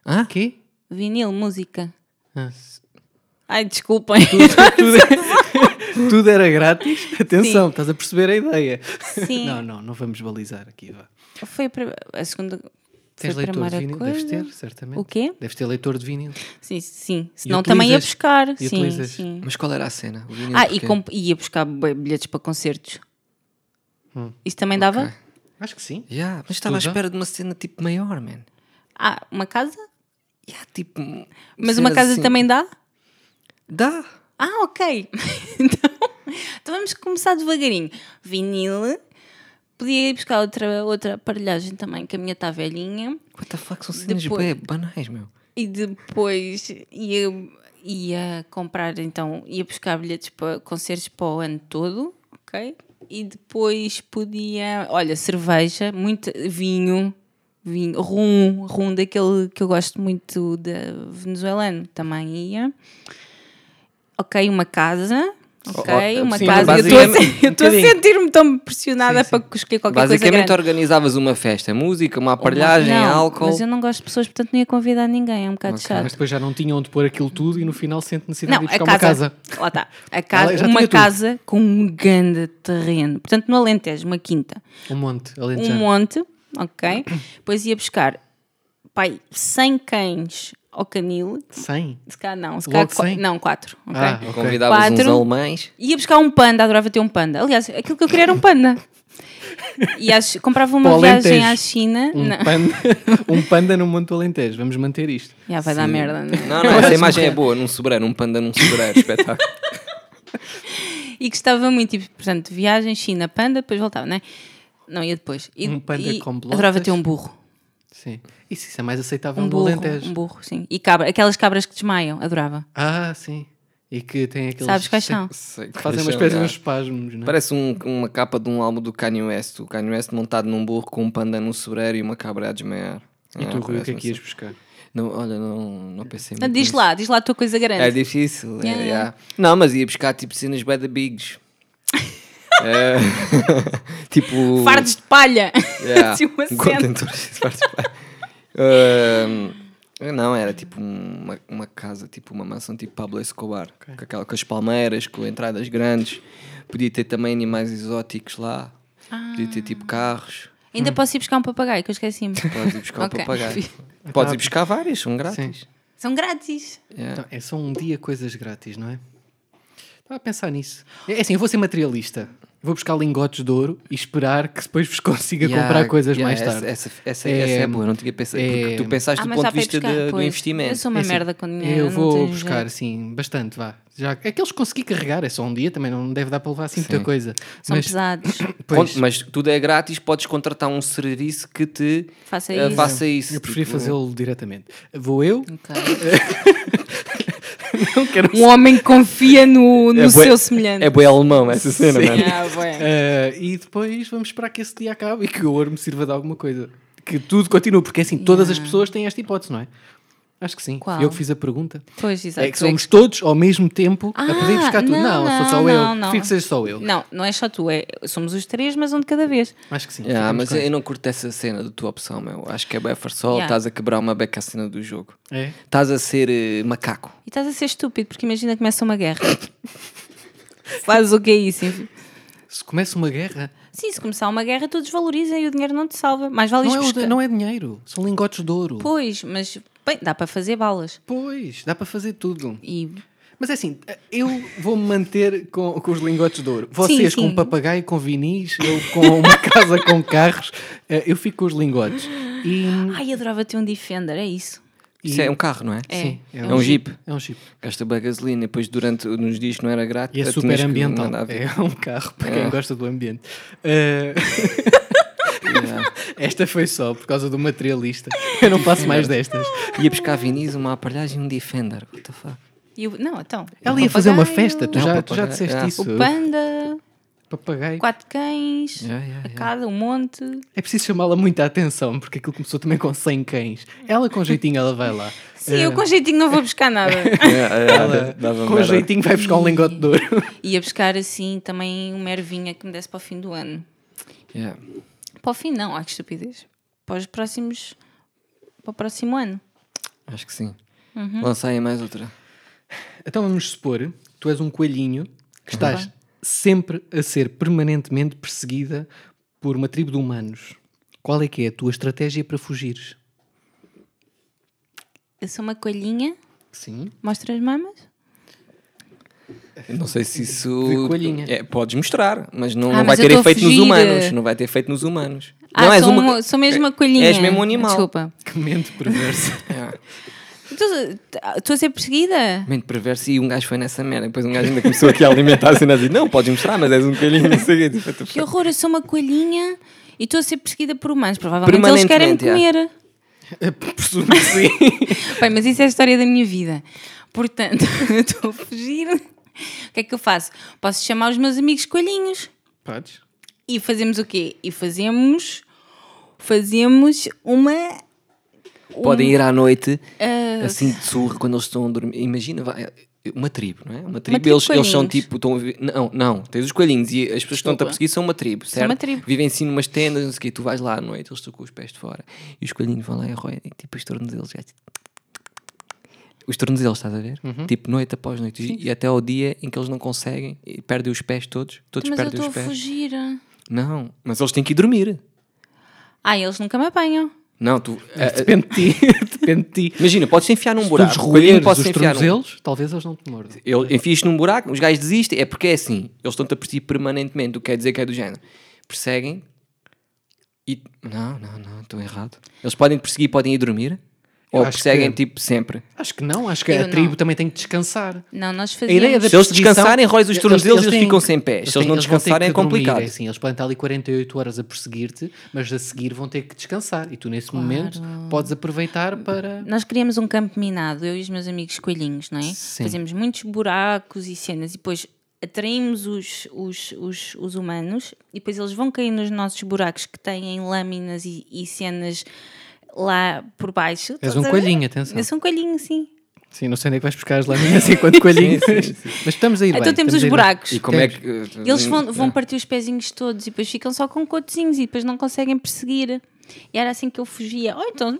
Speaker 2: Hã?
Speaker 3: Quê?
Speaker 1: Vinil, música.
Speaker 3: Ah.
Speaker 1: Ai, desculpem.
Speaker 3: tudo, tudo era grátis? Atenção, estás a perceber a ideia.
Speaker 1: Sim.
Speaker 3: Não, não, não vamos balizar aqui. Vá.
Speaker 1: Foi a, segunda.
Speaker 3: Tens leitor de vinil?
Speaker 1: coisa.
Speaker 3: Deves ter, certamente.
Speaker 1: O quê?
Speaker 3: Deves ter leitor de vinil.
Speaker 1: Sim, sim. Senão também ia buscar.
Speaker 3: E
Speaker 1: Sim,
Speaker 3: utilizas?
Speaker 1: sim.
Speaker 2: Mas qual era a cena? O vinil
Speaker 1: Ah, e ia buscar bilhetes para concertos. Isso também dava?
Speaker 3: Acho que sim.
Speaker 2: Yeah, mas estava à espera de uma cena tipo maior, man.
Speaker 1: Ah, uma casa?
Speaker 2: Yeah, tipo,
Speaker 1: Mas uma casa
Speaker 2: assim.
Speaker 1: também dá?
Speaker 2: Dá.
Speaker 1: Ah, ok. então, então vamos começar devagarinho. Vinil. Podia ir buscar outra, outra aparelhagem também, que a minha está velhinha.
Speaker 2: What the fuck, são cenas
Speaker 1: Depois-
Speaker 2: banais, meu.
Speaker 1: E depois ia, ia comprar, então, ia buscar bilhetes para concertos para o ano todo, ok? E depois podia, olha, cerveja, muito vinho, vinho, rum, rum daquele que eu gosto muito de venezuelano, também ia. Ok, uma casa. Ok, uma
Speaker 2: sim,
Speaker 1: casa. Eu estou a,
Speaker 2: basicamente-
Speaker 1: a
Speaker 3: um bocadinho.
Speaker 1: sentir-me tão pressionada para escolher qualquer coisa
Speaker 2: Basicamente organizavas uma festa, música, uma aparelhagem,
Speaker 1: Não,
Speaker 2: álcool.
Speaker 1: Mas eu não gosto de pessoas, portanto não ia convidar ninguém, é um bocado chato.
Speaker 3: Mas depois já não tinham onde pôr aquilo tudo e no final sente necessidade
Speaker 1: Não,
Speaker 3: de
Speaker 1: a
Speaker 3: buscar
Speaker 1: casa,
Speaker 3: uma casa.
Speaker 1: Lá está. A casa, uma
Speaker 3: tinha tudo.
Speaker 1: casa com um grande terreno. Portanto, no Alentejo, uma quinta.
Speaker 3: Um monte,
Speaker 1: Um
Speaker 3: além
Speaker 1: monte, ok? Depois ia buscar, pai, 100 cães ao canil.
Speaker 3: 100?
Speaker 1: Se calhar não, se
Speaker 3: Logo
Speaker 1: qua-
Speaker 3: 100?
Speaker 1: não, quatro. ok?
Speaker 3: Ah, ok.
Speaker 2: Convidavas uns
Speaker 1: Quatro.
Speaker 2: alemães.
Speaker 1: Ia buscar um panda, adorava ter um panda. Aliás, aquilo que eu queria era um panda. E às- comprava uma
Speaker 3: Para o
Speaker 1: viagem
Speaker 3: Alentejo.
Speaker 1: à China.
Speaker 3: Um
Speaker 1: não.
Speaker 3: panda, um panda no Monte do Alentejo. Vamos manter isto.
Speaker 1: Já vai dar merda. não é?
Speaker 2: Não, não, essa imagem é boa, num sobreiro, um panda num sobreiro, espetáculo.
Speaker 1: E gostava muito, tipo, portanto, viagem, China, panda, depois voltava, não é? Não, ia depois. E,
Speaker 3: Um panda
Speaker 1: e
Speaker 3: com
Speaker 1: Adorava
Speaker 3: botas?
Speaker 1: ter um burro.
Speaker 3: Sim. Isso, isso é mais aceitável
Speaker 1: Um
Speaker 3: no
Speaker 1: burro,
Speaker 3: Alentejo.
Speaker 1: um burro, sim. E cabra, aquelas cabras que desmaiam, adorava.
Speaker 3: Ah, sim. E que tem aqueles...
Speaker 1: Sabes quais são?
Speaker 2: Sei que
Speaker 3: Fazem uma espécie de uns espasmos, não é?
Speaker 2: Parece um- uma capa de um álbum do Kanye West. O Kanye West montado num burro com um panda num sobreiro e uma cabra a desmaiar.
Speaker 3: E
Speaker 2: Ah,
Speaker 3: tu, Rui, o que é que ias
Speaker 2: assim.
Speaker 3: buscar?
Speaker 2: Não, olha, não, não pensei muito
Speaker 1: diz
Speaker 2: nisso.
Speaker 1: lá, diz lá a tua coisa grande.
Speaker 2: É difícil. é,
Speaker 1: Yeah,
Speaker 2: yeah. Não, mas ia buscar tipo cenas bad the bigs. É, tipo.
Speaker 1: Fardos de palha.
Speaker 2: Yeah.
Speaker 1: Assim,
Speaker 2: de fardos de palha. Não, era tipo uma, uma casa, tipo uma mansão tipo Pablo Escobar. Com, aquela, com as palmeiras, com entradas grandes. Podia ter também animais exóticos lá. Podia ter tipo carros.
Speaker 1: Ainda posso ir buscar um papagaio, que eu esqueci-me.
Speaker 2: Podes ir buscar
Speaker 1: Ok.
Speaker 2: um papagaio. Podes ir buscar vários, são grátis.
Speaker 1: São grátis.
Speaker 2: Yeah.
Speaker 3: Então, é só um dia coisas grátis, não é? Estava a pensar nisso. É assim, eu vou ser materialista. Vou buscar lingotes de ouro e esperar que depois vos consiga
Speaker 2: Yeah,
Speaker 3: comprar coisas
Speaker 2: yeah,
Speaker 3: mais
Speaker 2: essa-
Speaker 3: tarde.
Speaker 2: Essa, essa,
Speaker 3: É,
Speaker 2: essa é boa, não tinha pensado.
Speaker 3: é-
Speaker 2: Porque tu pensaste
Speaker 1: Ah,
Speaker 2: do
Speaker 1: mas
Speaker 2: ponto de vista
Speaker 1: buscar.
Speaker 2: de- do investimento.
Speaker 1: Eu sou uma
Speaker 3: É assim,
Speaker 1: merda com dinheiro.
Speaker 3: Eu
Speaker 1: não
Speaker 3: vou
Speaker 1: tenho
Speaker 3: buscar,
Speaker 1: jeito.
Speaker 3: assim, bastante, vá. Já, aqueles que consegui carregar, é só um dia, também não deve dar para levar assim muita
Speaker 2: Sim.
Speaker 3: coisa.
Speaker 1: São
Speaker 3: Mas,
Speaker 1: pesados.
Speaker 3: pois,
Speaker 2: Mas tudo é grátis, podes contratar um serviço que te
Speaker 1: Faça
Speaker 2: eh,
Speaker 1: isso.
Speaker 2: faça isso.
Speaker 3: eu preferi
Speaker 2: Tipo,
Speaker 3: fazê-lo diretamente. Vou eu,
Speaker 1: Ok.
Speaker 3: não quero
Speaker 1: Um homem que confia no, no
Speaker 2: É bué-
Speaker 1: seu semelhante.
Speaker 2: É bué alemão essa cena,
Speaker 3: Sim.
Speaker 2: mano.
Speaker 1: Ah.
Speaker 3: Eh, e depois vamos esperar que esse dia acabe e que o ouro me sirva de alguma coisa. Que tudo continue, porque assim, todas as pessoas têm esta hipótese, não é? Acho que sim.
Speaker 1: Qual?
Speaker 3: Eu que fiz a pergunta.
Speaker 1: Pois, exato.
Speaker 3: É que somos todos ao mesmo tempo a
Speaker 1: Ah,
Speaker 3: poder buscar tudo. Não,
Speaker 1: não,
Speaker 3: sou só
Speaker 1: não,
Speaker 3: eu.
Speaker 1: não, não.
Speaker 3: Prefiro que seja só eu.
Speaker 1: Não, não é só tu, é, somos os três, mas um de cada vez.
Speaker 3: Acho que sim.
Speaker 2: Yeah, mas
Speaker 3: com
Speaker 2: eu
Speaker 3: essa.
Speaker 2: não curto essa cena da tua opção, meu. Acho que é bem farsol,
Speaker 1: Yeah.
Speaker 2: estás a quebrar uma beca a cena do jogo.
Speaker 3: É?
Speaker 2: Estás a ser eh, macaco.
Speaker 1: E estás a ser estúpido, porque imagina que começa uma guerra. Faz o que é isso? enfim.
Speaker 3: Se começa uma guerra,
Speaker 1: Sim, se começar uma guerra, tu desvalorizas e o dinheiro não te salva. Mais vale
Speaker 3: não é, não é dinheiro, são lingotes de ouro.
Speaker 1: Pois, mas bem, dá para fazer balas.
Speaker 3: Pois, dá para fazer tudo.
Speaker 1: E
Speaker 3: Mas é assim, eu vou-me manter com, com os lingotes de ouro. Vocês
Speaker 1: Sim,
Speaker 3: com
Speaker 1: sim.
Speaker 3: papagaio, com vinis, eu com uma casa com carros, eh, eu fico com os lingotes. E,
Speaker 1: ai, adorava ter um Defender, é isso.
Speaker 2: Isso é um carro, não é?
Speaker 1: É.
Speaker 3: Sim,
Speaker 2: É um jeep.
Speaker 3: É um jeep.
Speaker 2: Gasta bem gasolina e depois durante nos dias que não era grátis.
Speaker 3: E é super ambiental. É um carro para
Speaker 2: É.
Speaker 3: quem gosta do ambiente. Eh,
Speaker 2: Yeah.
Speaker 3: Esta foi só por causa do materialista. Eu não passo mais destas.
Speaker 2: Ia buscar vinis, uma aparelhagem e um Defender. What the fuck?
Speaker 1: E o- não, então.
Speaker 3: Ela ia fazer uma festa, tu,
Speaker 2: Não,
Speaker 3: já, tu já disseste
Speaker 2: é.
Speaker 3: isso.
Speaker 1: O panda,
Speaker 3: Papagaio.
Speaker 1: quatro cães,
Speaker 2: Yeah, yeah,
Speaker 1: a
Speaker 2: yeah.
Speaker 1: cada, um monte.
Speaker 3: É preciso chamá-la muita atenção, porque aquilo começou também com 100 cães. Ela com jeitinho, ela vai lá.
Speaker 1: Sim, eu com jeitinho não vou buscar nada.
Speaker 3: Ela, com
Speaker 2: merda.
Speaker 3: jeitinho, vai buscar um lingote de ouro.
Speaker 1: Ia buscar assim também uma ervinha que me desse para o fim do ano.
Speaker 2: Yeah.
Speaker 1: Para o fim, não, ai que estupidez. Para os próximos. Para o próximo ano.
Speaker 2: Acho que sim.
Speaker 1: Uhum.
Speaker 2: Lança aí mais outra.
Speaker 3: Então vamos supor, tu és um coelhinho que estás sempre a ser permanentemente perseguida por uma tribo de humanos. Qual é que é a tua estratégia para fugires?
Speaker 1: Eu sou uma coelhinha,
Speaker 3: Sim.
Speaker 1: mostra as mamas.
Speaker 2: Não sei se isso. É, podes mostrar, mas não,
Speaker 1: Ah,
Speaker 2: não
Speaker 1: mas
Speaker 2: vai ter
Speaker 1: a
Speaker 2: efeito nos humanos. Não vai ter efeito nos humanos.
Speaker 1: Ah,
Speaker 2: não, és
Speaker 1: sou,
Speaker 2: uma.
Speaker 1: uma- sou mesmo uma coelhinha.
Speaker 2: És mesmo um animal.
Speaker 1: Desculpa.
Speaker 3: Que mente perversa.
Speaker 2: Yeah.
Speaker 1: Estou a ser perseguida?
Speaker 2: Mente perverso e um gajo foi nessa merda. Depois um gajo ainda começou aqui a alimentar a cena assim: não, podes mostrar, mas és um coelhinho. Tipo,
Speaker 1: Que horror, eu sou uma coelhinha e estou a ser perseguida por humanos. Provavelmente eles querem me comer.
Speaker 3: Presumo que sim.
Speaker 1: Bem, mas isso é a história da minha vida. Portanto, eu estou a fugir. O que é que eu faço? Posso chamar os meus amigos coelhinhos
Speaker 3: Podes?
Speaker 1: e fazemos o quê? E fazemos. Fazemos uma.
Speaker 2: Podem ir à noite,
Speaker 1: Ah,
Speaker 2: assim de surra, quando eles estão a dormir. Imagina, vai, uma tribo, não é? Uma tribo,
Speaker 1: tribo de
Speaker 2: eles, eles são tipo. Estão a vi- não, não, tens os coelhinhos e as pessoas que estão-te a perseguir são uma tribo, certo?
Speaker 1: uma tribo.
Speaker 2: Vivem assim numas tendas, não sei o quê. Tu vais lá à noite, eles estão com os pés de fora e os coelhinhos vão lá e roem, tipo os tornozelos. já- Os tornozelos, estás a ver?
Speaker 1: Uhum.
Speaker 2: Tipo noite após noite. E até ao dia em que eles não conseguem e perdem os pés todos. Todos
Speaker 1: mas eu
Speaker 2: perdem
Speaker 1: estou a
Speaker 2: os pés.
Speaker 1: fugir.
Speaker 2: Não, mas eles têm que ir dormir.
Speaker 1: Ah, eles nunca me apanham.
Speaker 2: Não, tu. a- a-
Speaker 3: Depende de ti. depende de ti.
Speaker 2: Imagina, podes enfiar num
Speaker 3: Se
Speaker 2: buraco.
Speaker 3: roeres
Speaker 2: pode
Speaker 3: os tornozelos, talvez eles não te mordam.
Speaker 2: Ele enfia-te num buraco, os gajos desistem, é porque é assim. Eles estão-te a perseguir permanentemente, o que quer dizer que é do género. Perseguem e. Não, não, não, estou errado. Eles podem te perseguir, podem ir dormir. Ou
Speaker 3: acho
Speaker 2: perseguem
Speaker 3: que-
Speaker 2: tipo sempre.
Speaker 3: Acho que não, acho que
Speaker 1: Eu
Speaker 3: a tribo
Speaker 1: não.
Speaker 3: também tem que descansar.
Speaker 1: Não, nós
Speaker 3: A
Speaker 1: fazíamos.
Speaker 3: ideia da
Speaker 2: Se eles descansarem, róis os tornozelos e eles
Speaker 3: têm-
Speaker 2: ficam sem pés. Se eles não descansarem, é complicado.
Speaker 3: dormir, é assim, eles podem estar ali 48 horas a perseguir-te, mas a seguir vão ter que descansar. E tu, nesse momento, podes aproveitar para.
Speaker 1: Nós queríamos um campo minado, eu e os meus amigos coelhinhos, não é?
Speaker 3: Sim.
Speaker 1: Fazíamos muitos buracos e cenas e depois atraímos os, os, os, os humanos e depois eles vão cair nos nossos buracos que têm lâminas e, e cenas lá por baixo.
Speaker 3: És um coelhinho, atenção.
Speaker 1: Eu sou um coelhinho, sim.
Speaker 3: Sim, não sei onde é que vais buscar as lâminas enquanto coelhinho. Mas estamos a ir
Speaker 1: Então
Speaker 3: bem,
Speaker 1: temos
Speaker 3: estamos
Speaker 1: os buracos.
Speaker 2: E como é
Speaker 3: Temos.
Speaker 2: que.
Speaker 1: Eles vão, vão partir os pezinhos todos e depois ficam só com cotezinhos e depois não conseguem perseguir. E era assim que eu fugia. Ou então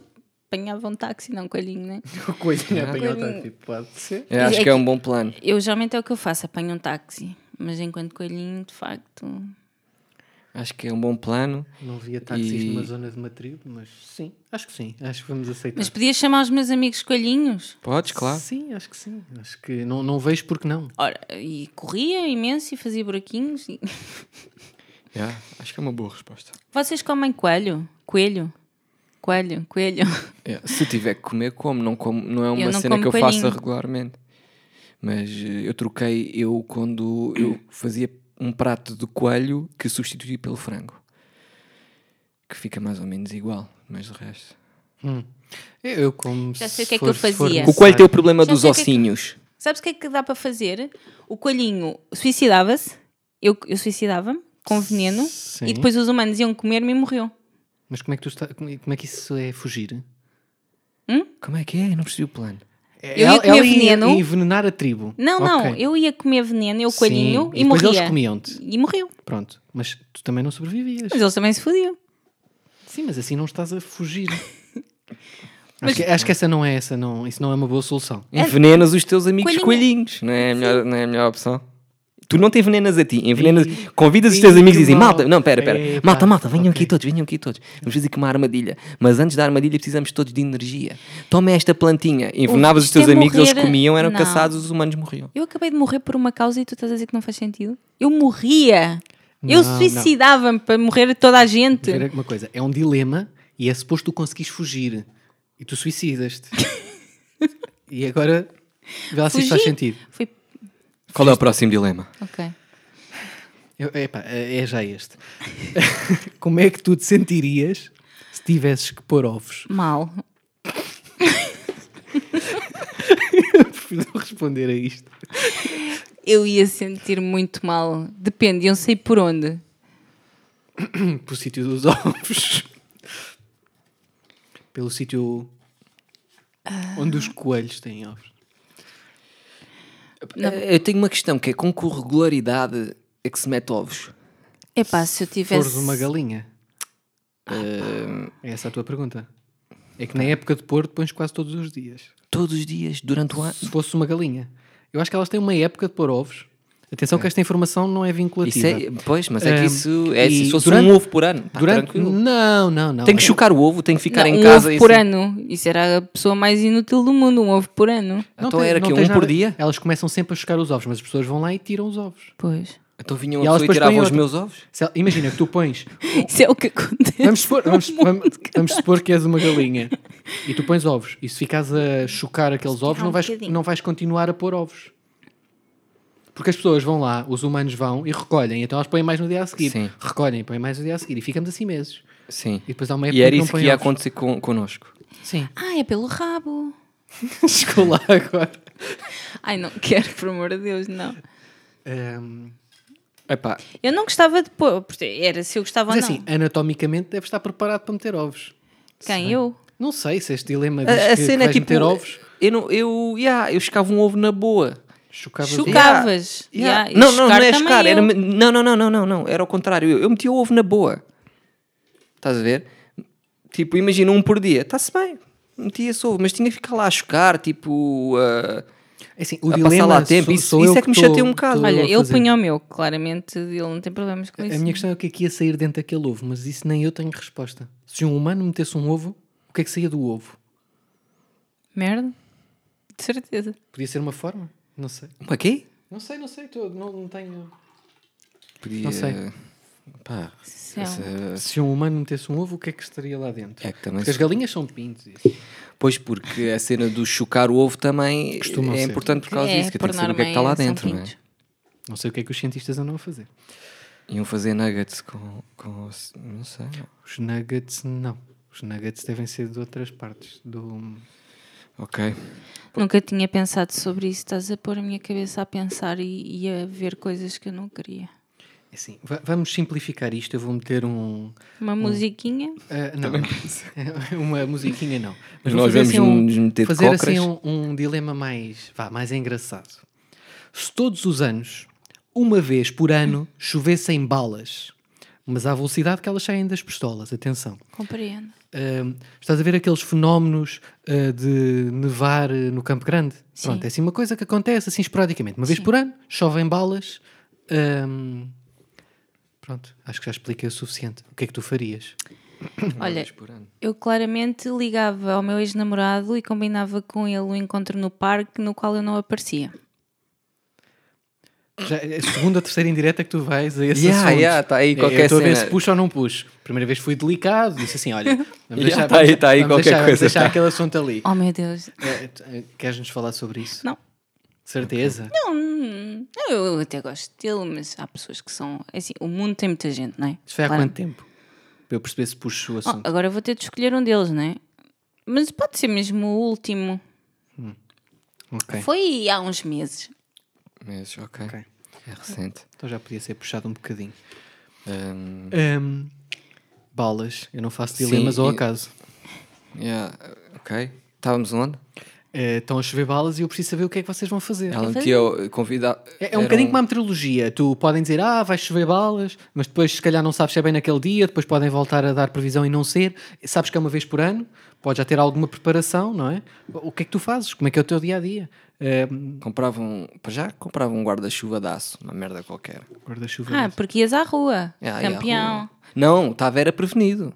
Speaker 1: apanhava um táxi, não um coelhinho, né?
Speaker 3: O coelhinho a apanhar o
Speaker 1: Coelhinho.
Speaker 3: táxi, pode ser.
Speaker 2: Eu acho
Speaker 1: É
Speaker 2: que é um bom plano.
Speaker 1: Eu geralmente é o que eu faço, apanho um táxi. Mas enquanto coelhinho, de facto.
Speaker 2: Acho que é um bom plano.
Speaker 3: Não via táxis
Speaker 2: E-
Speaker 3: numa zona de uma tribo, mas sim, acho que sim, acho que vamos aceitar.
Speaker 1: Mas podias chamar os meus amigos coelhinhos?
Speaker 2: Podes, claro.
Speaker 3: Sim, acho que sim. Acho que não, não vejo porque não.
Speaker 1: Ora, e corria imenso e fazia buraquinhos. e-
Speaker 2: Yeah, acho que é uma boa resposta.
Speaker 1: Vocês comem coelho? Coelho? Coelho? Coelho?
Speaker 2: Yeah, Se tiver que comer, como. Não, como, não é uma
Speaker 1: não
Speaker 2: cena que eu faça
Speaker 1: coelhinho.
Speaker 2: regularmente. Mas eh, eu troquei, eu quando eu fazia um prato de coelho que substituí pelo frango. Que fica mais ou menos igual, mas o resto.
Speaker 3: Hum. Eu, como
Speaker 1: Já sei
Speaker 3: se
Speaker 1: o que é que
Speaker 3: for-
Speaker 1: eu fazia.
Speaker 2: O coelho tem o problema
Speaker 1: Já
Speaker 2: dos
Speaker 1: sei o que é que-
Speaker 2: ossinhos.
Speaker 1: Sabes o que é que dá para fazer? O coelhinho suicidava-se, eu, eu suicidava-me com veneno
Speaker 3: Sim.
Speaker 1: e depois os humanos iam comer-me e morreu.
Speaker 3: Mas como é que tu está, como é como é que isso é fugir?
Speaker 2: Como é que é? Eu não percebi o plano.
Speaker 1: Eu ia comer
Speaker 3: ela ia
Speaker 1: veneno.
Speaker 3: envenenar a tribo.
Speaker 1: Não, não, eu ia comer veneno, eu coelhinho,
Speaker 3: Sim,
Speaker 1: e,
Speaker 3: depois
Speaker 1: morria.
Speaker 3: eles comiam-te.
Speaker 1: E morreu.
Speaker 3: Pronto, mas tu também não sobrevivias.
Speaker 1: Mas eles também se fodiam.
Speaker 3: Sim, mas assim não estás a fugir.
Speaker 1: Mas-
Speaker 3: acho, que, acho que essa não é essa, não, isso não é uma boa solução.
Speaker 2: Envenenas os teus amigos
Speaker 1: Coelhinho.
Speaker 2: coelhinhos. Não é a melhor, não é a melhor opção. Tu não te envenenas a ti, envenenas,
Speaker 3: Ih,
Speaker 2: convidas os teus amigos e dizem:
Speaker 3: mal.
Speaker 2: Malta, não, pera, pera,
Speaker 3: Epá,
Speaker 2: malta, malta, venham
Speaker 3: ok.
Speaker 2: aqui todos, venham aqui todos. Vamos fazer aqui uma armadilha. Mas antes da armadilha precisamos todos de energia. Toma esta plantinha. Envenenavas os
Speaker 1: isto é
Speaker 2: teus amigos, eles
Speaker 1: morrer-
Speaker 2: comiam, eram
Speaker 1: Não.
Speaker 2: caçados, os humanos morriam.
Speaker 1: Eu acabei de morrer por uma causa e tu estás a dizer que não faz sentido? Eu morria. eu
Speaker 3: Não,
Speaker 1: suicidava-me para morrer toda a gente.
Speaker 3: Ver uma coisa, é um dilema e é suposto tu conseguires fugir e tu suicidas-te. e agora, vê lá se isto faz sentido.
Speaker 1: Foi.
Speaker 2: Qual é o próximo dilema?
Speaker 1: Ok.
Speaker 3: Eu- epá, é é já este. Como é que tu te sentirias se tivesses que pôr ovos?
Speaker 1: Mal.
Speaker 3: Prefiro não responder a isto.
Speaker 1: Eu ia sentir muito mal. Depende, eu não sei por onde.
Speaker 3: Pelo sítio dos ovos. Pelo sítio onde os coelhos têm ovos.
Speaker 2: Eu tenho uma questão que é com que regularidade é que se mete ovos?
Speaker 1: Epá, se eu
Speaker 3: Se
Speaker 1: tivesse.
Speaker 3: fores uma galinha. É essa a tua pergunta. É que na época de pôr, pões quase todos os dias.
Speaker 2: Todos os dias, durante o ano.
Speaker 3: Se fosse uma galinha. Eu acho que elas têm uma época de pôr ovos. Atenção que esta informação não é
Speaker 2: Isso
Speaker 3: vinculativa.
Speaker 2: é, pois, mas é que isso é se fosse
Speaker 3: durante-
Speaker 2: um ovo por ano. Pá,
Speaker 3: Durante...
Speaker 2: tranquilo.
Speaker 3: Não, não, não.
Speaker 2: Tem que chocar o ovo, tem que ficar
Speaker 1: Não,
Speaker 2: em
Speaker 1: um
Speaker 2: casa.
Speaker 1: ovo
Speaker 2: e
Speaker 1: por
Speaker 2: assim.
Speaker 1: ano. Isso era a pessoa mais inútil do mundo, um ovo por ano.
Speaker 3: Não
Speaker 2: Então
Speaker 3: tem-
Speaker 2: era que um por
Speaker 3: nada-
Speaker 2: dia?
Speaker 3: Elas começam sempre a chocar os ovos, mas as pessoas vão lá e tiram os ovos.
Speaker 1: Pois.
Speaker 2: Então vinham
Speaker 3: E
Speaker 2: a
Speaker 3: elas
Speaker 2: e
Speaker 3: depois
Speaker 2: tiravam os meus ovos?
Speaker 3: Imagina que tu pões.
Speaker 1: Isso é o que acontece.
Speaker 3: Vamos supor, vamos, vamos, vamos supor que és uma galinha e tu pões ovos. E se ficares a chocar aqueles ovos, não
Speaker 1: um
Speaker 3: vais, não vais continuar a pôr ovos. Porque as pessoas vão lá, os humanos vão e recolhem, então elas põem mais no dia a seguir.
Speaker 2: Sim.
Speaker 3: Recolhem põem mais no dia a seguir. E ficamos assim meses.
Speaker 2: Sim.
Speaker 3: E depois há uma época
Speaker 2: E era
Speaker 3: que não
Speaker 2: isso que
Speaker 3: põem
Speaker 2: ia
Speaker 3: ovos.
Speaker 2: acontecer con connosco.
Speaker 3: Sim.
Speaker 1: Ah, é pelo rabo.
Speaker 3: Chegou lá agora.
Speaker 1: Ai, não quero, por amor de Deus, não.
Speaker 3: Ahm,
Speaker 2: Epá,
Speaker 1: Eu não gostava de pôr. porque Era se eu gostava
Speaker 3: mas
Speaker 1: ou não.
Speaker 3: assim, anatomicamente deve estar preparado para meter ovos.
Speaker 1: Quem? Eu?
Speaker 3: Não sei se este dilema diz
Speaker 2: a, a
Speaker 3: que, que
Speaker 2: cena é
Speaker 3: vais
Speaker 2: tipo.
Speaker 3: meter ovos.
Speaker 2: Eu, não, eu, yeah, eu escava um ovo na boa.
Speaker 3: Chocavas
Speaker 1: Chocavas.
Speaker 2: Yeah.
Speaker 1: Yeah, e
Speaker 2: Não, não, não é chocar. Era, não, não, não, não, não, não. Era ao contrário. Eu, eu metia o ovo na boa. Estás a ver? Tipo, imagina um por dia. Está-se bem. Metia esse ovo, mas tinha que ficar lá a chocar, tipo. a-
Speaker 3: É assim, o
Speaker 2: A
Speaker 3: dilema
Speaker 2: passar lá tempo,
Speaker 3: sou-
Speaker 2: isso-
Speaker 3: sou
Speaker 2: isso
Speaker 3: eu
Speaker 2: é que me chateia um bocado.
Speaker 1: Olha,
Speaker 3: a
Speaker 1: ele punha o meu, claramente ele não tem problemas com isso.
Speaker 3: A minha questão é o que é que ia sair dentro daquele ovo, mas isso nem eu tenho resposta. Se um humano metesse um ovo, o que é que saía do ovo?
Speaker 1: Merda. De certeza.
Speaker 3: Podia ser uma forma? Não sei.
Speaker 2: Uma quê?
Speaker 3: Não sei, não sei. tô- não, não tenho.
Speaker 2: Podia...
Speaker 3: Não sei.
Speaker 2: Pá,
Speaker 1: Isso é
Speaker 2: essa-
Speaker 3: Se um humano metesse um ovo, o que é que estaria lá dentro?
Speaker 2: É que também
Speaker 3: Porque as
Speaker 2: se-
Speaker 3: galinhas são pintos. isso.
Speaker 2: Pois, porque a cena do chocar o ovo também
Speaker 3: Costumam
Speaker 2: é
Speaker 3: ser.
Speaker 2: importante por causa
Speaker 1: É,
Speaker 2: disso, que tem que saber o que é que está lá dentro, não é?
Speaker 3: Não sei o que é que os cientistas andam a fazer.
Speaker 2: Iam fazer nuggets com, com. Não sei.
Speaker 3: Os nuggets, não. Os nuggets devem ser de outras partes do.
Speaker 2: Ok.
Speaker 1: Nunca tinha pensado sobre isso. Estás a pôr a minha cabeça a pensar e, e a ver coisas que eu não queria.
Speaker 3: Assim, va- vamos simplificar isto. Eu vou meter um.
Speaker 1: Uma musiquinha.
Speaker 3: ah, não, uma musiquinha não. Mas
Speaker 2: Nós vamos
Speaker 3: assim um,
Speaker 2: nos meter
Speaker 3: fazer assim
Speaker 2: cócoras.
Speaker 3: um, um dilema mais, vá, mais engraçado. Se todos os anos, uma vez por ano, chovessem balas, mas à velocidade que elas saem das pistolas, atenção.
Speaker 1: Compreendo.
Speaker 3: Estás a ver aqueles fenómenos ah, de nevar ah, no Campo Grande?
Speaker 1: Sim.
Speaker 3: Pronto, é assim uma coisa que acontece assim esporadicamente. Uma vez por ano, chovem balas. ahm, pronto, acho que já expliquei o suficiente. O que é que tu farias?
Speaker 1: Olha,
Speaker 2: vez por ano.
Speaker 1: eu claramente ligava ao meu ex-namorado e combinava com ele um encontro no parque no qual eu não aparecia.
Speaker 3: Já, é a segunda ou terceira indireta que tu vais a esse
Speaker 2: Yeah,
Speaker 3: assunto.
Speaker 2: yeah, tá aí
Speaker 3: É,
Speaker 2: qualquer
Speaker 3: eu estou a ver se puxo ou não puxo. Primeira vez fui delicado, disse assim, olha, vamos
Speaker 2: Yeah,
Speaker 3: deixar,
Speaker 2: tá aí, tá aí
Speaker 3: vamos
Speaker 2: qualquer
Speaker 3: deixar,
Speaker 2: coisa,
Speaker 3: deixar
Speaker 2: tá.
Speaker 3: aquele assunto ali.
Speaker 1: Oh meu Deus.
Speaker 3: É, é, Queres-nos falar sobre isso?
Speaker 1: Não.
Speaker 3: Certeza?
Speaker 1: Não, hum, eu até gosto dele, mas há pessoas que são. é Assim, o mundo tem muita gente, não é?
Speaker 3: Isso foi há
Speaker 1: Claro.
Speaker 3: quanto tempo? Para eu perceber se puxo o
Speaker 1: Oh,
Speaker 3: assunto.
Speaker 1: agora vou ter de escolher um deles, não é? Mas pode ser mesmo o último.
Speaker 3: ok.
Speaker 1: Foi há uns meses.
Speaker 2: Mas, ok.
Speaker 3: Ok.
Speaker 2: É recente.
Speaker 3: Então já podia ser puxado um bocadinho.
Speaker 2: Um,
Speaker 3: Ahm, balas. Eu não faço
Speaker 2: Sim,
Speaker 3: dilemas ao
Speaker 2: e-
Speaker 3: acaso.
Speaker 2: yeah, ok. Estávamos onde?
Speaker 3: Eh, estão a chover balas e eu preciso saber o que é que vocês vão fazer.
Speaker 2: Ela
Speaker 1: fazer?
Speaker 2: metia convidar.
Speaker 3: É, é um bocadinho como a meteorologia. Tu podem dizer, ah, vai chover balas, mas depois se calhar não sabes se é bem naquele dia, depois podem voltar a dar previsão e não ser. Sabes que é uma vez por ano, podes já ter alguma preparação, não é? O que é que tu fazes? Como é que é o teu dia a dia?
Speaker 2: Compravam. Para já, compravam um guarda-chuva de aço, uma merda qualquer.
Speaker 3: Guarda-chuva.
Speaker 1: Ah, porque ias à rua.
Speaker 2: Yeah, ia à
Speaker 1: campeão.
Speaker 2: rua. Não, estava era prevenido.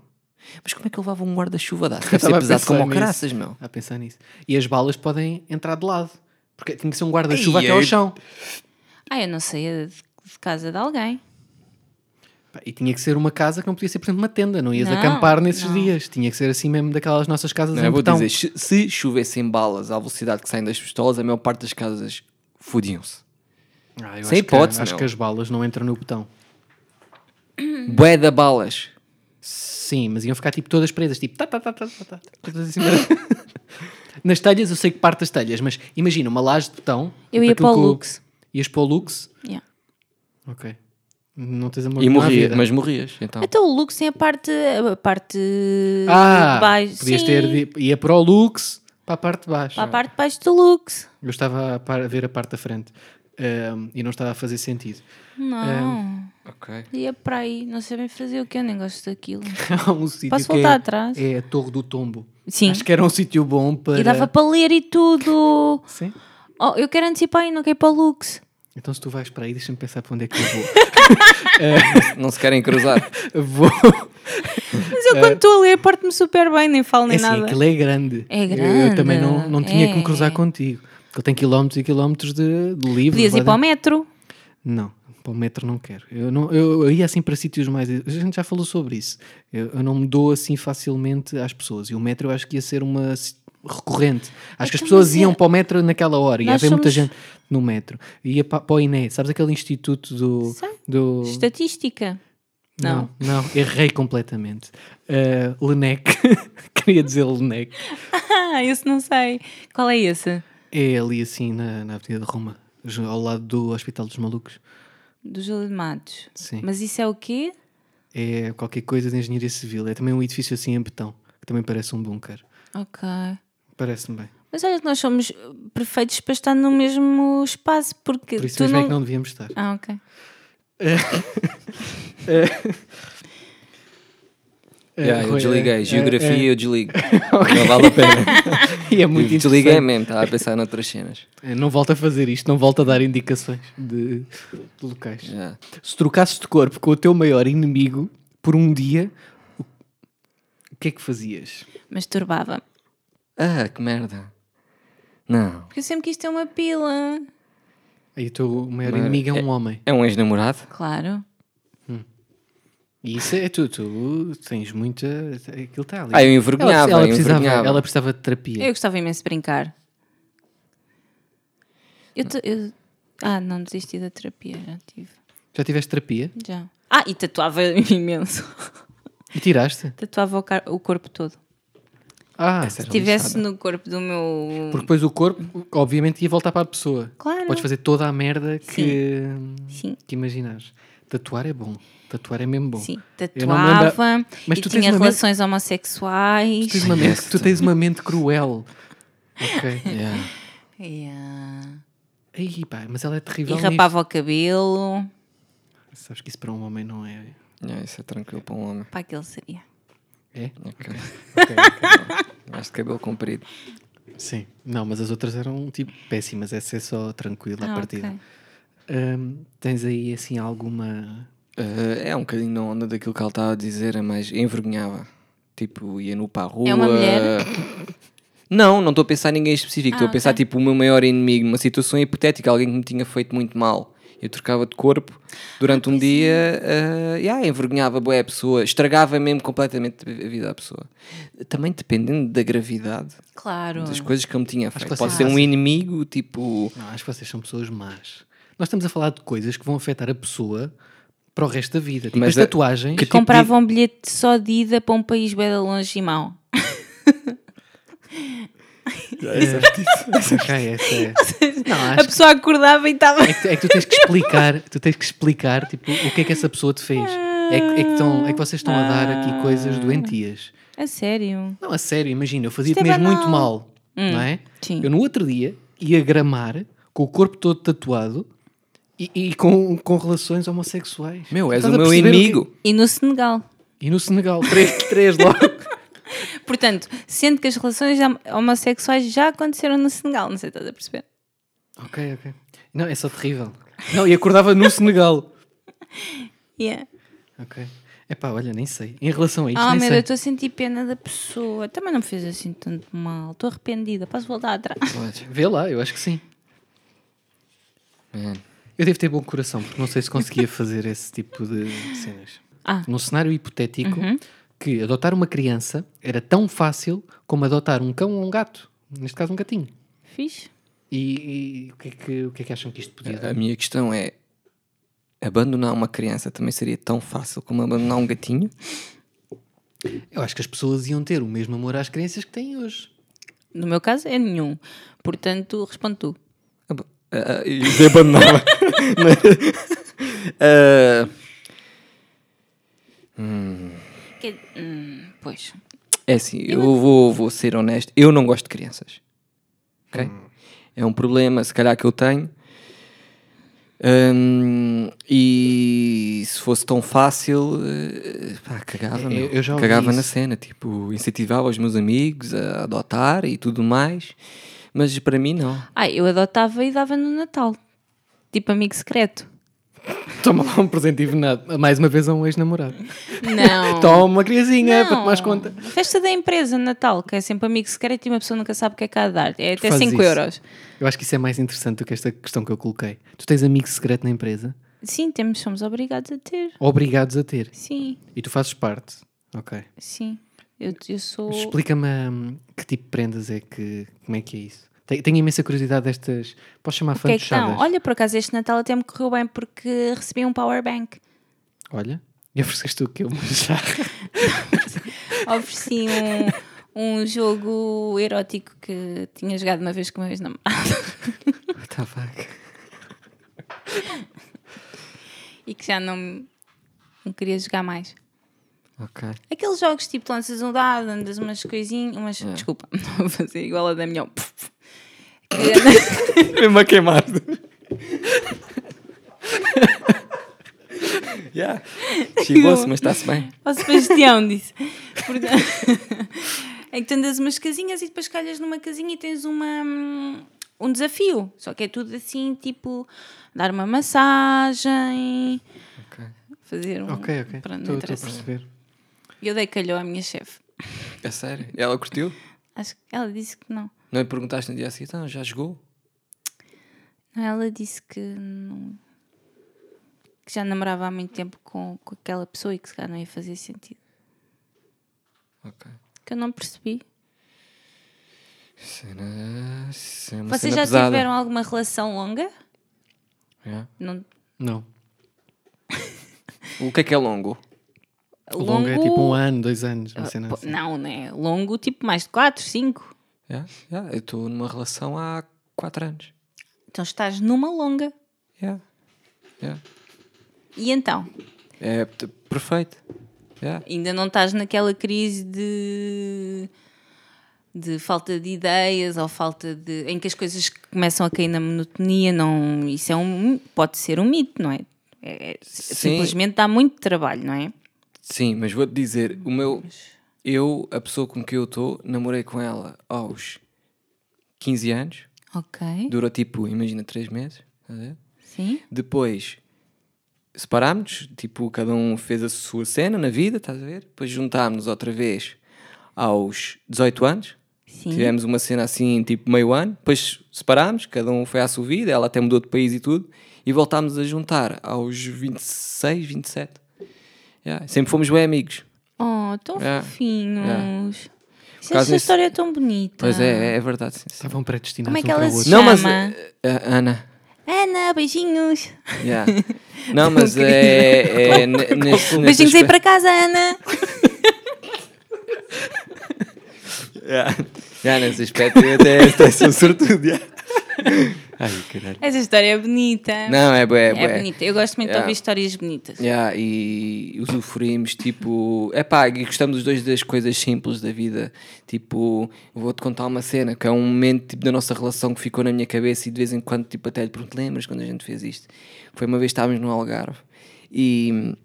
Speaker 2: Mas como é que eu levava um guarda-chuva de aço? Deve ser pesado como o caraças, meu.
Speaker 3: A pensar nisso. E as balas podem entrar de lado. Porque tinha que ser um guarda-chuva
Speaker 2: Ei,
Speaker 3: até ao chão.
Speaker 1: Ah, eu não sei, é de, de casa de alguém.
Speaker 3: Pá, E tinha que ser uma casa que não podia ser, por exemplo, uma tenda. Não ias
Speaker 1: Não,
Speaker 3: acampar nesses
Speaker 1: não.
Speaker 3: dias. Tinha que ser assim mesmo daquelas nossas casas
Speaker 2: Não,
Speaker 3: em
Speaker 2: eu vou
Speaker 3: betão.
Speaker 2: dizer, se- se chovessem balas à velocidade que saem das pistolas, a maior parte das casas fodiam-se.
Speaker 3: Ah, eu
Speaker 2: Sem
Speaker 3: acho que-
Speaker 2: hipótese,
Speaker 3: acho
Speaker 2: meu.
Speaker 3: que as balas não entram no botão.
Speaker 2: Bué da balas.
Speaker 3: Sim, mas iam ficar tipo todas presas, tipo tá, tá, tá, tá, tá, tá, todas assim. Nas telhas eu sei que parte das telhas, mas imagina uma laje de botão.
Speaker 1: Eu
Speaker 3: tipo
Speaker 1: ia para o
Speaker 3: que
Speaker 1: Lux.
Speaker 3: Ias para o Lux?
Speaker 1: Yeah.
Speaker 3: Ok. Não tens amor
Speaker 2: E morria,
Speaker 3: vida.
Speaker 2: mas morrias, então.
Speaker 1: Até o Lux tem a parte, a parte
Speaker 3: Ah,
Speaker 1: de baixo.
Speaker 3: podias
Speaker 1: Sim,
Speaker 3: ter, ia para o Lux, para a parte de baixo.
Speaker 1: para a parte de baixo do Lux.
Speaker 3: Eu estava a ver a parte da frente ehm, e não estava a fazer sentido.
Speaker 1: Não,
Speaker 2: Ok.
Speaker 1: ia para aí. Não sei bem fazer o que, eu nem gosto daquilo.
Speaker 3: Há um sítio
Speaker 1: Posso
Speaker 3: que
Speaker 1: voltar
Speaker 3: é,
Speaker 1: atrás?
Speaker 3: é a Torre do Tombo.
Speaker 1: Sim.
Speaker 3: Acho que era um sítio bom para.
Speaker 1: E dava para ler e tudo.
Speaker 3: Sim.
Speaker 1: Oh, eu quero antecipar e não quero ir para o Lux.
Speaker 3: Então se tu vais para aí, deixa-me pensar para onde é que eu vou.
Speaker 2: Não se querem cruzar.
Speaker 3: vou.
Speaker 1: Mas eu quando estou a ler, porto-me super bem, nem falo
Speaker 3: É
Speaker 1: nem
Speaker 3: assim,
Speaker 1: nada.
Speaker 3: aquilo é grande.
Speaker 1: É
Speaker 3: Eu- Eu,
Speaker 1: grande,
Speaker 3: também não, não tinha que me
Speaker 1: é.
Speaker 3: cruzar contigo. Ele tem quilómetros e quilómetros de, de livro.
Speaker 1: Podias ir para o metro.
Speaker 3: Não, para o metro não quero. Eu, não, eu, eu ia assim para sítios mais. A gente já falou sobre isso. Eu, eu não me dou assim facilmente às pessoas. E o metro eu acho que ia ser uma recorrente. Acho que as
Speaker 1: Então,
Speaker 3: pessoas
Speaker 1: mas é-
Speaker 3: iam para o metro naquela hora. Ia
Speaker 1: Nós
Speaker 3: haver muita
Speaker 1: somos-
Speaker 3: gente no metro. Ia para, para o INE. Sabes aquele instituto do. Do...
Speaker 1: Estatística.
Speaker 3: Não, não, errei completamente. Uh, Lenec, queria dizer Lenec.
Speaker 1: Ah, esse não sei. Qual é esse?
Speaker 3: É ali assim na, na Avenida de Roma, ao lado do Hospital dos Malucos.
Speaker 1: Do Júlio de Matos.
Speaker 3: Sim.
Speaker 1: Mas isso é o quê?
Speaker 3: É qualquer coisa de engenharia civil. É também um edifício assim em betão, que também parece um bunker.
Speaker 1: Ok.
Speaker 3: Parece-me bem.
Speaker 1: Mas olha que nós somos perfeitos para estar no mesmo espaço, porque
Speaker 3: Por isso
Speaker 1: tu
Speaker 3: mesmo
Speaker 1: não...
Speaker 3: é que não devíamos estar.
Speaker 1: Ah, ok.
Speaker 2: Yeah, eu
Speaker 3: Rui,
Speaker 2: desliguei.
Speaker 3: é,
Speaker 2: Geografia
Speaker 3: é,
Speaker 2: eu desligo. Não vale a pena.
Speaker 3: E é muito
Speaker 2: Desliguei
Speaker 3: interessante.
Speaker 2: mesmo, estava a pensar noutras cenas.
Speaker 3: É, Não volta a fazer isto, não volta a dar indicações de, de locais.
Speaker 2: Yeah.
Speaker 3: Se trocasses de corpo com o teu maior inimigo por um dia, o, o que é que fazias?
Speaker 1: Masturbava.
Speaker 2: Ah, que merda. Não.
Speaker 1: Porque eu sempre quis ter uma pila.
Speaker 3: Aí o teu maior
Speaker 2: Mas
Speaker 3: inimigo é um homem.
Speaker 2: É um ex-namorado?
Speaker 1: Claro.
Speaker 3: E isso é tu, tu tens muita. Aquilo está ali.
Speaker 2: Ah, eu envergonhava,
Speaker 3: ela, ela
Speaker 2: eu
Speaker 3: precisava,
Speaker 2: envergonhava.
Speaker 3: ela precisava de terapia.
Speaker 1: Eu gostava imenso de brincar. Eu, te- eu- Ah, não desisti da terapia, já tive.
Speaker 3: Já tiveste terapia?
Speaker 1: Já. Ah, e tatuava imenso.
Speaker 3: E tiraste?
Speaker 1: Tatuava o, car- o corpo todo.
Speaker 3: Ah,
Speaker 1: Se estivesse no corpo do meu.
Speaker 3: porque depois o corpo, obviamente, ia voltar para a pessoa.
Speaker 1: Claro.
Speaker 3: Podes fazer toda a merda que,
Speaker 1: Sim.
Speaker 3: que imaginares. Tatuar é bom. Tatuar é mesmo bom.
Speaker 1: Sim, tatuava
Speaker 3: Mas
Speaker 1: e
Speaker 3: tu tens
Speaker 1: tinha
Speaker 3: uma mente-
Speaker 1: relações homossexuais.
Speaker 3: Tu tens uma mente, tu tens uma mente cruel. Ok.
Speaker 2: Yeah.
Speaker 1: Yeah.
Speaker 3: Aí, pá, mas ela é
Speaker 1: E
Speaker 3: terrível.
Speaker 1: rapava o cabelo.
Speaker 3: Sabes que isso para um homem não é.
Speaker 2: Yeah, isso é tranquilo para um homem.
Speaker 1: Para aquele seria.
Speaker 3: É?
Speaker 2: Ok. Mais de cabelo comprido.
Speaker 3: Sim. Não, mas as outras eram tipo péssimas. Essa é só tranquila a
Speaker 1: Ah,
Speaker 3: partida.
Speaker 1: ok.
Speaker 3: Hum, tens aí assim alguma.
Speaker 2: Eh, é um bocadinho na onda daquilo que ela estava a dizer, é mais envergonhava. Tipo, ia no para a rua.
Speaker 1: É uma mulher?
Speaker 2: Não, não estou a pensar em ninguém específico. Estou
Speaker 1: Ah,
Speaker 2: a pensar,
Speaker 1: ok.
Speaker 2: tipo, o meu maior inimigo, numa situação hipotética, alguém que me tinha feito muito mal. Eu trocava de corpo durante um dia, eh, yeah, envergonhava bué a pessoa, estragava mesmo completamente a vida da pessoa. Também dependendo da gravidade
Speaker 1: Claro.
Speaker 2: das coisas que eu me tinha feito. Pode ser um
Speaker 3: fazem.
Speaker 2: inimigo, tipo.
Speaker 3: Não, acho que vocês são pessoas más. Nós estamos a falar de coisas que vão afetar a pessoa para o resto da vida. Tipo,
Speaker 2: Mas
Speaker 3: as
Speaker 2: a-
Speaker 3: tatuagens.
Speaker 2: que tipo
Speaker 1: Comprava um bilhete só de ida para um país bem longe e mau.
Speaker 3: Ok, essa é. Não,
Speaker 1: A
Speaker 3: acho
Speaker 1: pessoa acordava e estava.
Speaker 3: É que, é que tu tens que explicar, tu tens que explicar tipo, o que é que essa pessoa te fez. É que, é que, estão, é que vocês estão a dar aqui coisas doentias.
Speaker 1: A sério.
Speaker 3: Não, a sério, imagina, eu fazia-te
Speaker 1: Isto é
Speaker 3: mesmo muito
Speaker 1: banal.
Speaker 3: mal, não é?
Speaker 1: sim.
Speaker 3: Eu no outro dia ia gramar com o corpo todo tatuado e, e com, com relações homossexuais.
Speaker 2: Meu, és o meu inimigo.
Speaker 1: E no Senegal.
Speaker 3: E no Senegal, três, três logo.
Speaker 1: Portanto, sendo que as relações hom- homossexuais já aconteceram no Senegal, não sei se estás a perceber.
Speaker 3: ok, ok. Não, é só terrível. Não, e acordava no Senegal.
Speaker 1: Yeah.
Speaker 3: Ok. Epá, olha, nem sei. Em relação a isto,
Speaker 1: Ah,
Speaker 3: nem
Speaker 1: meu
Speaker 3: sei.
Speaker 1: Deus, estou a sentir pena da pessoa. Também não me fez assim tanto mal. Estou arrependida. Posso voltar atrás?
Speaker 2: Podes.
Speaker 3: Vê lá, eu acho que sim.
Speaker 2: Man.
Speaker 3: Eu devo ter bom coração, porque não sei se conseguia fazer esse tipo de cenas.
Speaker 1: Ah.
Speaker 3: Num cenário hipotético, que adotar uma criança era tão fácil como adotar um cão ou um gato. Neste caso, um gatinho.
Speaker 1: Fiz?
Speaker 3: E, e o, que é que, o que é que acham que isto podia dar?
Speaker 2: A minha questão é: abandonar uma criança também seria tão fácil como abandonar um gatinho?
Speaker 3: Eu acho que as pessoas iam ter o mesmo amor às crianças que têm hoje.
Speaker 1: No meu caso é nenhum. Portanto, responde tu.
Speaker 2: Ab- ah, ah, Isso é Ah,
Speaker 1: Que- hum, pois.
Speaker 2: é assim, eu vou, vou ser honesto: eu não gosto de crianças. Ok? É um problema, se calhar, que eu tenho. Hum, e se fosse tão fácil, eh, pá, cagava,
Speaker 3: Eu- eu
Speaker 2: cagava na cena, tipo, incentivava os meus amigos a adotar e tudo mais, mas para mim não.
Speaker 1: Ah, eu adotava e dava no Natal. Tipo amigo secreto.
Speaker 3: Toma lá um presente envenenado. Mais uma vez a um ex-namorado.
Speaker 1: Não.
Speaker 3: Toma uma criancinha para
Speaker 1: Não.
Speaker 3: tomar conta.
Speaker 1: Festa da empresa, Natal, que é sempre amigo secreto e uma pessoa nunca sabe o que é que há de dar. É até
Speaker 3: Fazes
Speaker 1: 5
Speaker 3: isso.
Speaker 1: euros.
Speaker 3: Eu acho que isso é mais interessante do que esta questão que eu coloquei. Tu tens amigo secreto na empresa?
Speaker 1: Sim, temos, somos obrigados a ter.
Speaker 3: Obrigados a ter.
Speaker 1: Sim,
Speaker 3: E tu fazes parte. Ok.
Speaker 1: sim. Eu, eu sou.
Speaker 3: Explica-me hum, que tipo de prendas é que. Como é que é isso? Tenho, tenho imensa curiosidade destas. Posso chamar
Speaker 1: O que é
Speaker 3: fantochadas?
Speaker 1: Olha, por acaso este Natal até me correu bem porque recebi um power bank.
Speaker 3: Olha. E ofereceste o que eu já.
Speaker 1: Ofereci um, um jogo erótico que tinha jogado uma vez com uma vez namorado.
Speaker 2: What the fuck?
Speaker 1: e que já não, não queria jogar mais.
Speaker 2: Ok.
Speaker 1: Aqueles jogos tipo lanças um dado, andas umas coisinhas, umas. Desculpa, não vou fazer igual a da minha.
Speaker 2: Mesmo a queimar. yeah. Chegou-se, mas está-se bem.
Speaker 1: O Sebastião disse. Portanto, é que tu andas umas casinhas e depois calhas numa casinha e tens uma, hum, um desafio. Só que é tudo assim, tipo, dar uma massagem,
Speaker 2: Ok.
Speaker 1: fazer um.
Speaker 3: Ok, ok. Estou a perceber.
Speaker 1: Eu dei calhou à minha chefe.
Speaker 2: É sério? Ela curtiu?
Speaker 1: Acho que ela disse que não.
Speaker 2: Não lhe perguntaste no dia seguinte, ah, já jogou?
Speaker 1: Ela disse que, não- que já namorava há muito tempo com, com aquela pessoa e que se calhar não ia fazer sentido.
Speaker 2: Ok.
Speaker 1: Que eu não percebi.
Speaker 2: Cena, uma
Speaker 1: Vocês
Speaker 2: cena
Speaker 1: já
Speaker 2: pesada.
Speaker 1: tiveram alguma relação longa?
Speaker 2: É.
Speaker 1: Não,
Speaker 3: Não.
Speaker 2: O que é que é longo?
Speaker 3: Longo, é tipo um ano, dois anos, uma cena
Speaker 1: Pô,
Speaker 3: assim.
Speaker 1: Não, né? Longo, tipo mais de 4, 5.
Speaker 2: É, é, Eu estou numa relação há 4 anos.
Speaker 1: Então estás numa longa.
Speaker 2: É. É.
Speaker 1: E então?
Speaker 2: É perfeito. É.
Speaker 1: Ainda não estás naquela crise de de falta de ideias ou falta de em que as coisas começam a cair na monotonia não isso é um pode ser um mito não é, É- é-
Speaker 2: Sim.
Speaker 1: simplesmente dá muito trabalho não é
Speaker 2: Sim, mas vou-te dizer, o meu. Eu, a pessoa com quem eu estou, namorei com ela aos 15 anos.
Speaker 1: ok
Speaker 2: Durou tipo, imagina, 3 meses. ver?
Speaker 1: sim
Speaker 2: Depois separámos, tipo, cada um fez a sua cena na vida, estás a ver? Depois juntámos outra vez aos 18 anos.
Speaker 1: sim
Speaker 2: Tivemos uma cena assim, tipo meio ano. Depois separámos, cada um foi à sua vida, ela até mudou de país e tudo. E voltámos a juntar aos 26, 27. Yeah, Sempre fomos bem amigos.
Speaker 1: Oh tão
Speaker 2: É.
Speaker 1: fofinhos Isso-
Speaker 2: causa
Speaker 1: essa história é tão bonita
Speaker 2: Pois é, é verdade. sim, sim.
Speaker 3: Estavam predestinados
Speaker 1: Como é que
Speaker 3: um para
Speaker 1: ela
Speaker 3: o
Speaker 1: se
Speaker 3: outro.
Speaker 2: Não, mas
Speaker 1: Chama.
Speaker 2: eh, eh, Ana.
Speaker 1: Ana beijinhos
Speaker 2: yeah. Não, mas é, é ne- nesse, nesse
Speaker 1: beijinhos aí
Speaker 2: aspecto-
Speaker 1: para casa Ana
Speaker 2: Yeah. Yeah, nesse aspecto eu até, até sou sortudo. yeah. Ai, caralho.
Speaker 1: essa história é bonita
Speaker 2: Não, é bué,
Speaker 1: é
Speaker 2: bué.
Speaker 1: bonita eu gosto muito de
Speaker 2: Yeah.
Speaker 1: ouvir histórias bonitas
Speaker 2: Yeah, e usufruímos, tipo, é pá, e gostamos os dois das coisas simples da vida. Tipo, vou-te contar uma cena que é um momento tipo, da nossa relação que ficou na minha cabeça e de vez em quando, tipo, até lhe pergunto: lembras quando a gente fez isto? Foi uma vez que estávamos no Algarve e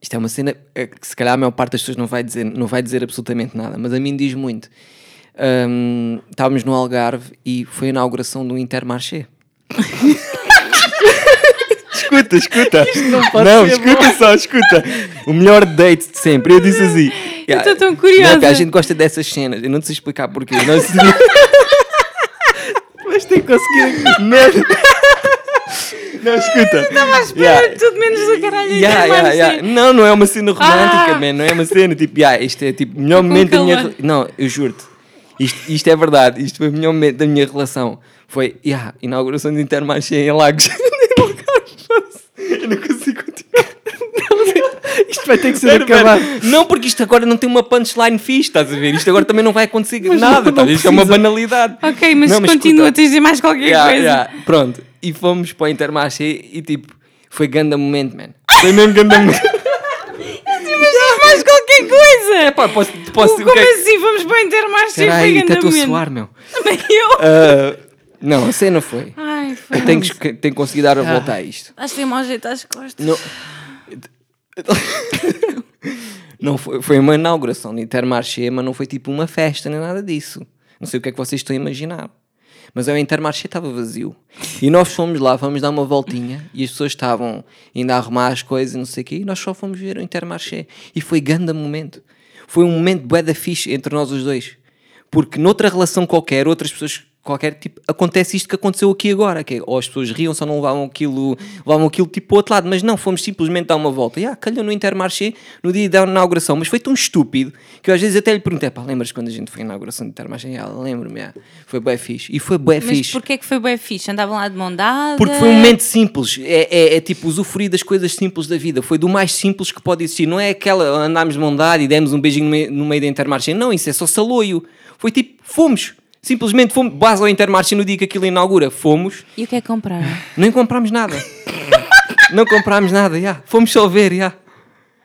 Speaker 2: isto é uma cena eh, que se calhar a maior parte das pessoas não vai dizer, não vai dizer absolutamente nada, mas a mim diz muito. Hum, estávamos no Algarve e foi a inauguração do Intermarché. escuta, escuta. Não, escuta só, escuta. O melhor date de sempre. Eu disse assim.
Speaker 1: Eu estou tão
Speaker 2: Não,
Speaker 1: curiosa.
Speaker 2: que a gente gosta dessas cenas. Eu não te sei explicar porquê. Não sei... Mas tem que conseguir. Merda. Não, escuta. Estava à
Speaker 1: Espera, tudo menos do caralho
Speaker 2: Yeah, yeah, yeah. Não, não é uma cena romântica,
Speaker 1: Ah!
Speaker 2: man. Não é uma cena tipo, yeah, isto é tipo o melhor momento da minha. Não, eu juro-te. Isto, isto é verdade. Isto foi o melhor momento da minha relação. Foi, yeah, inauguração de Intermarché em Lagos. eu não consigo continuar.
Speaker 3: Isto vai ter que ser
Speaker 2: Espera,
Speaker 3: acabado.
Speaker 2: espera. Não, porque isto agora não tem uma punchline fixe, estás a ver? Isto agora também não vai acontecer
Speaker 3: Mas
Speaker 2: nada,
Speaker 3: não- não
Speaker 2: isto é uma banalidade.
Speaker 1: Ok, mas
Speaker 2: Não,
Speaker 1: continua,
Speaker 2: escuta.
Speaker 1: tens de dizer mais qualquer
Speaker 2: Yeah,
Speaker 1: coisa.
Speaker 2: yeah. Pronto, e fomos para o Intermarché e tipo, foi ganda momento, man. Foi mesmo ganda momento.
Speaker 1: Mais qualquer coisa.
Speaker 2: É pá, posso, posso
Speaker 1: Como assim? Vamos para o Intermarché e
Speaker 2: Espera
Speaker 1: foi
Speaker 2: aí, até
Speaker 1: grande
Speaker 2: estou a suar, meu.
Speaker 1: Também eu.
Speaker 2: Ah, não, a cena foi.
Speaker 1: Ai, foi.
Speaker 2: Eu tenho que, tenho que conseguir dar a volta a isto.
Speaker 1: Estás a ter mau jeito às costas.
Speaker 2: Não, não foi, foi uma inauguração de Intermarché, mas não foi tipo uma festa nem nada disso. Não sei o que é que vocês estão a imaginar. Mas o Intermarché estava vazio. E nós fomos lá, fomos dar uma voltinha e as pessoas estavam ainda a arrumar as coisas e não sei o quê. E nós só fomos ver o Intermarché. E foi grande momento. Foi um momento bué da fixe entre nós os dois. Porque noutra relação qualquer, outras pessoas qualquer tipo, acontece isto que aconteceu aqui agora, que é, ou as pessoas riam, só não levavam aquilo, levavam aquilo tipo para o outro lado, mas não, fomos simplesmente dar uma volta. E ah, calhou no Intermarché no dia da inauguração, mas foi tão estúpido que eu às vezes até lhe perguntei, pá, lembras quando a gente foi à inauguração do Intermarché? Ela, lembro-me, ah, foi bem fixe. E foi bem
Speaker 1: Mas
Speaker 2: fixe.
Speaker 1: porquê que foi bem fixe? Andavam lá de mão dada?
Speaker 2: Porque foi um momento simples, é, é, é tipo usufruir das coisas simples da vida. Foi do mais simples que pode existir. Não é aquela andámos de mão dada e demos um beijinho no meio, no meio da Intermarché. Não, isso é só saloio. Foi tipo, fomos. Simplesmente fomos. Base ao Intermarché no dia que aquilo inaugura. Fomos.
Speaker 1: E o que é que compraram?
Speaker 2: Nem comprámos nada. não comprámos nada, já. Fomos só ver, já.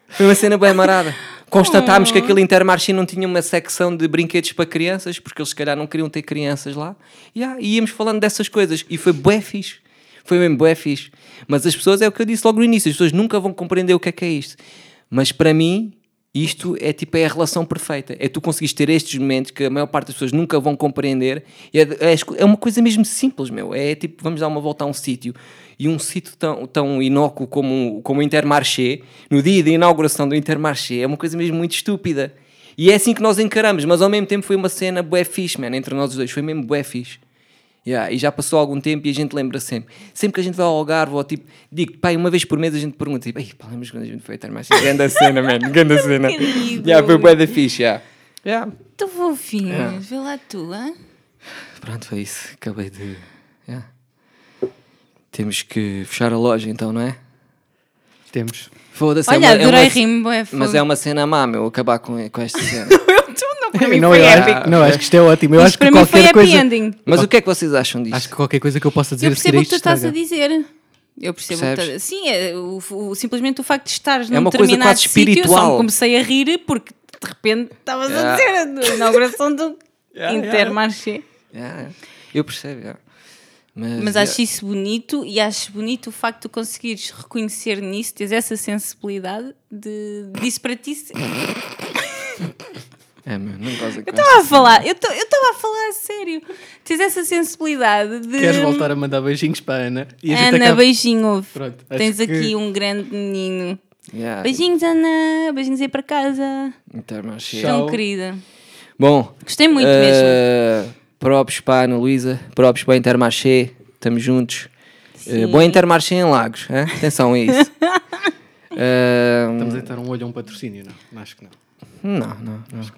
Speaker 2: Foi uma cena bem marada. Constatámos que aquele Intermarché não tinha uma secção de brinquedos para crianças, porque eles se calhar não queriam ter crianças lá. Já, E íamos falando dessas coisas. E foi bué fixe. Foi mesmo bué fixe. Mas as pessoas, é o que eu disse logo no início, as pessoas nunca vão compreender o que é que é isto. Mas para mim, isto é tipo é a relação perfeita. É tu conseguires ter estes momentos que a maior parte das pessoas nunca vão compreender. É, é, é uma coisa mesmo simples, meu. É tipo, vamos dar uma volta a um sítio. E um sítio tão, tão inócuo como, como o Intermarché, no dia da inauguração do Intermarché, é uma coisa mesmo muito estúpida. E é assim que nós encaramos, mas ao mesmo tempo foi uma cena bué fixe, man, entre nós dois, foi mesmo bué fixe. Yeah, e já passou algum tempo e a gente lembra sempre. Sempre que a gente vai ao Algarve, ou tipo, digo, pai, uma vez por mês a gente pergunta, tipo, ei, pá, lembras quando a gente foi a Termachinho? Grande cena, man, grande cena. Yeah, foi bué da fixe, yeah. Yeah.
Speaker 1: Tu fofinhos,
Speaker 2: É.
Speaker 1: vê lá tu, hã?
Speaker 2: Pronto, foi isso. Acabei de. yeah. Temos que fechar a loja então, não é?
Speaker 3: Temos.
Speaker 2: Foda-se.
Speaker 1: Olha,
Speaker 2: é uma,
Speaker 1: adorei
Speaker 2: é uma, Mas é uma cena má, meu, acabar com, com esta cena.
Speaker 1: Para mim
Speaker 3: não,
Speaker 1: foi épico.
Speaker 3: acho, não, acho que isto é ótimo. Eu
Speaker 1: Isto
Speaker 3: acho que
Speaker 1: para mim foi
Speaker 3: qualquer
Speaker 1: happy
Speaker 3: coisa.
Speaker 1: ending.
Speaker 2: Mas o que é que vocês acham disto?
Speaker 3: Acho que qualquer coisa que eu possa dizer
Speaker 1: Eu percebo o que tu estás a dizer. Eu percebo o que
Speaker 2: Percebes?
Speaker 1: estás Sim, é, o, o- simplesmente o facto de estares
Speaker 2: É
Speaker 1: num
Speaker 2: uma coisa
Speaker 1: determinado
Speaker 2: quase
Speaker 1: sítio, eu só
Speaker 2: espiritual.
Speaker 1: me comecei a rir porque de repente estavas
Speaker 2: Yeah.
Speaker 1: a dizer a inauguração do
Speaker 2: Yeah,
Speaker 1: Intermarché.
Speaker 2: Yeah, yeah. Eu percebo, yeah. Mas,
Speaker 1: Mas acho isso bonito e acho bonito o facto de conseguires reconhecer nisso, teres essa sensibilidade de disso para ti.
Speaker 2: É, meu, não gosto com
Speaker 1: Estava a falar, eu estava a falar a sério. Tens essa sensibilidade de.
Speaker 3: Queres voltar a mandar beijinhos para a Ana? E a gente
Speaker 1: Ana,
Speaker 3: acaba-
Speaker 1: beijinho.
Speaker 3: Pronto,
Speaker 1: Tens
Speaker 3: que-
Speaker 1: aqui um grande menino.
Speaker 2: Yeah.
Speaker 1: Beijinhos, Ana. Beijinhos aí para casa.
Speaker 2: Intermarché.
Speaker 3: Tchau.
Speaker 1: Tão querida.
Speaker 2: Bom,
Speaker 1: Gostei muito
Speaker 2: eh, próprios para a Ana Luísa, próprios para a Intermarché, estamos juntos. Eh,
Speaker 1: Sim.
Speaker 2: bom Intermarché em Lagos, hein? atenção a isso. Eh,
Speaker 3: Estamos a dar um olho a um patrocínio, não? Acho que não.
Speaker 2: Não, não, não, não.
Speaker 3: Acho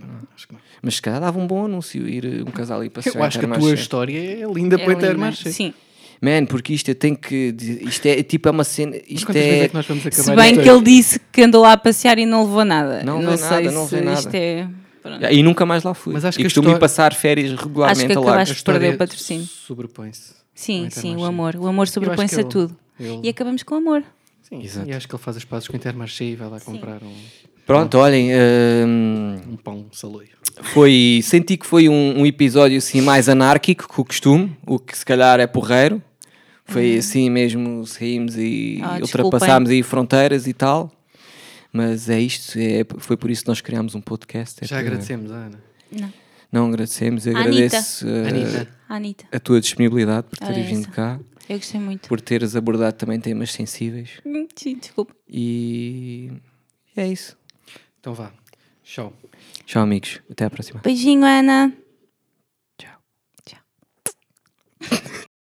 Speaker 3: que não.
Speaker 2: Mas se calhar dava um bom anúncio ir eh, um casal aí para
Speaker 3: Eu acho que a tua história é linda
Speaker 1: É
Speaker 3: para o
Speaker 1: linda.
Speaker 3: Intermarché.
Speaker 1: Sim.
Speaker 2: Man, porque isto eu tenho que. dizer- Isto é tipo é uma cena. Isto
Speaker 3: é
Speaker 2: é.
Speaker 3: que nós vamos acabar
Speaker 1: Se bem que ele disse que andou lá a passear e não levou nada.
Speaker 2: Não
Speaker 1: não sei
Speaker 2: nada, não
Speaker 1: isto
Speaker 2: nada.
Speaker 1: é. pronto.
Speaker 2: E nunca mais lá fui.
Speaker 3: Mas acho
Speaker 2: e
Speaker 3: que a
Speaker 2: costumo
Speaker 3: história-
Speaker 2: ir passar férias regularmente
Speaker 1: Acho que
Speaker 2: a
Speaker 1: acabaste
Speaker 2: Lagos.
Speaker 3: A
Speaker 1: de perder
Speaker 3: história
Speaker 1: o patrocínio.
Speaker 3: Sobrepõe-se.
Speaker 1: Sim, sim, o amor. O amor sobrepõe-se
Speaker 3: que
Speaker 1: a tudo.
Speaker 3: ele-
Speaker 1: E acabamos com o amor.
Speaker 3: Sim,
Speaker 2: Exato.
Speaker 3: e acho que ele faz as pazes com o Intermarché e vai lá comprar um,
Speaker 2: Pronto, olhem. hum,
Speaker 3: um pão saloio.
Speaker 2: foi, senti que foi um, um episódio assim mais anárquico que o costume, o que se calhar é porreiro. Foi assim mesmo, saímos e
Speaker 1: Ah,
Speaker 2: ultrapassámos aí fronteiras e tal. Mas é isto, é, foi por isso que nós criámos um podcast. é
Speaker 3: Já
Speaker 2: para-
Speaker 3: agradecemos, Ana.
Speaker 1: Não.
Speaker 2: Não agradecemos, eu
Speaker 1: Anitta.
Speaker 2: agradeço uh,
Speaker 3: Anitta.
Speaker 1: A Anitta.
Speaker 2: a tua disponibilidade por teres vindo cá,
Speaker 1: Eu gostei muito.
Speaker 2: por teres abordado também temas sensíveis.
Speaker 1: Sim, desculpa.
Speaker 2: E é isso.
Speaker 3: Então vá. Tchau.
Speaker 2: Tchau, amigos. Até à próxima.
Speaker 1: Beijinho, Ana. Tchau. Tchau.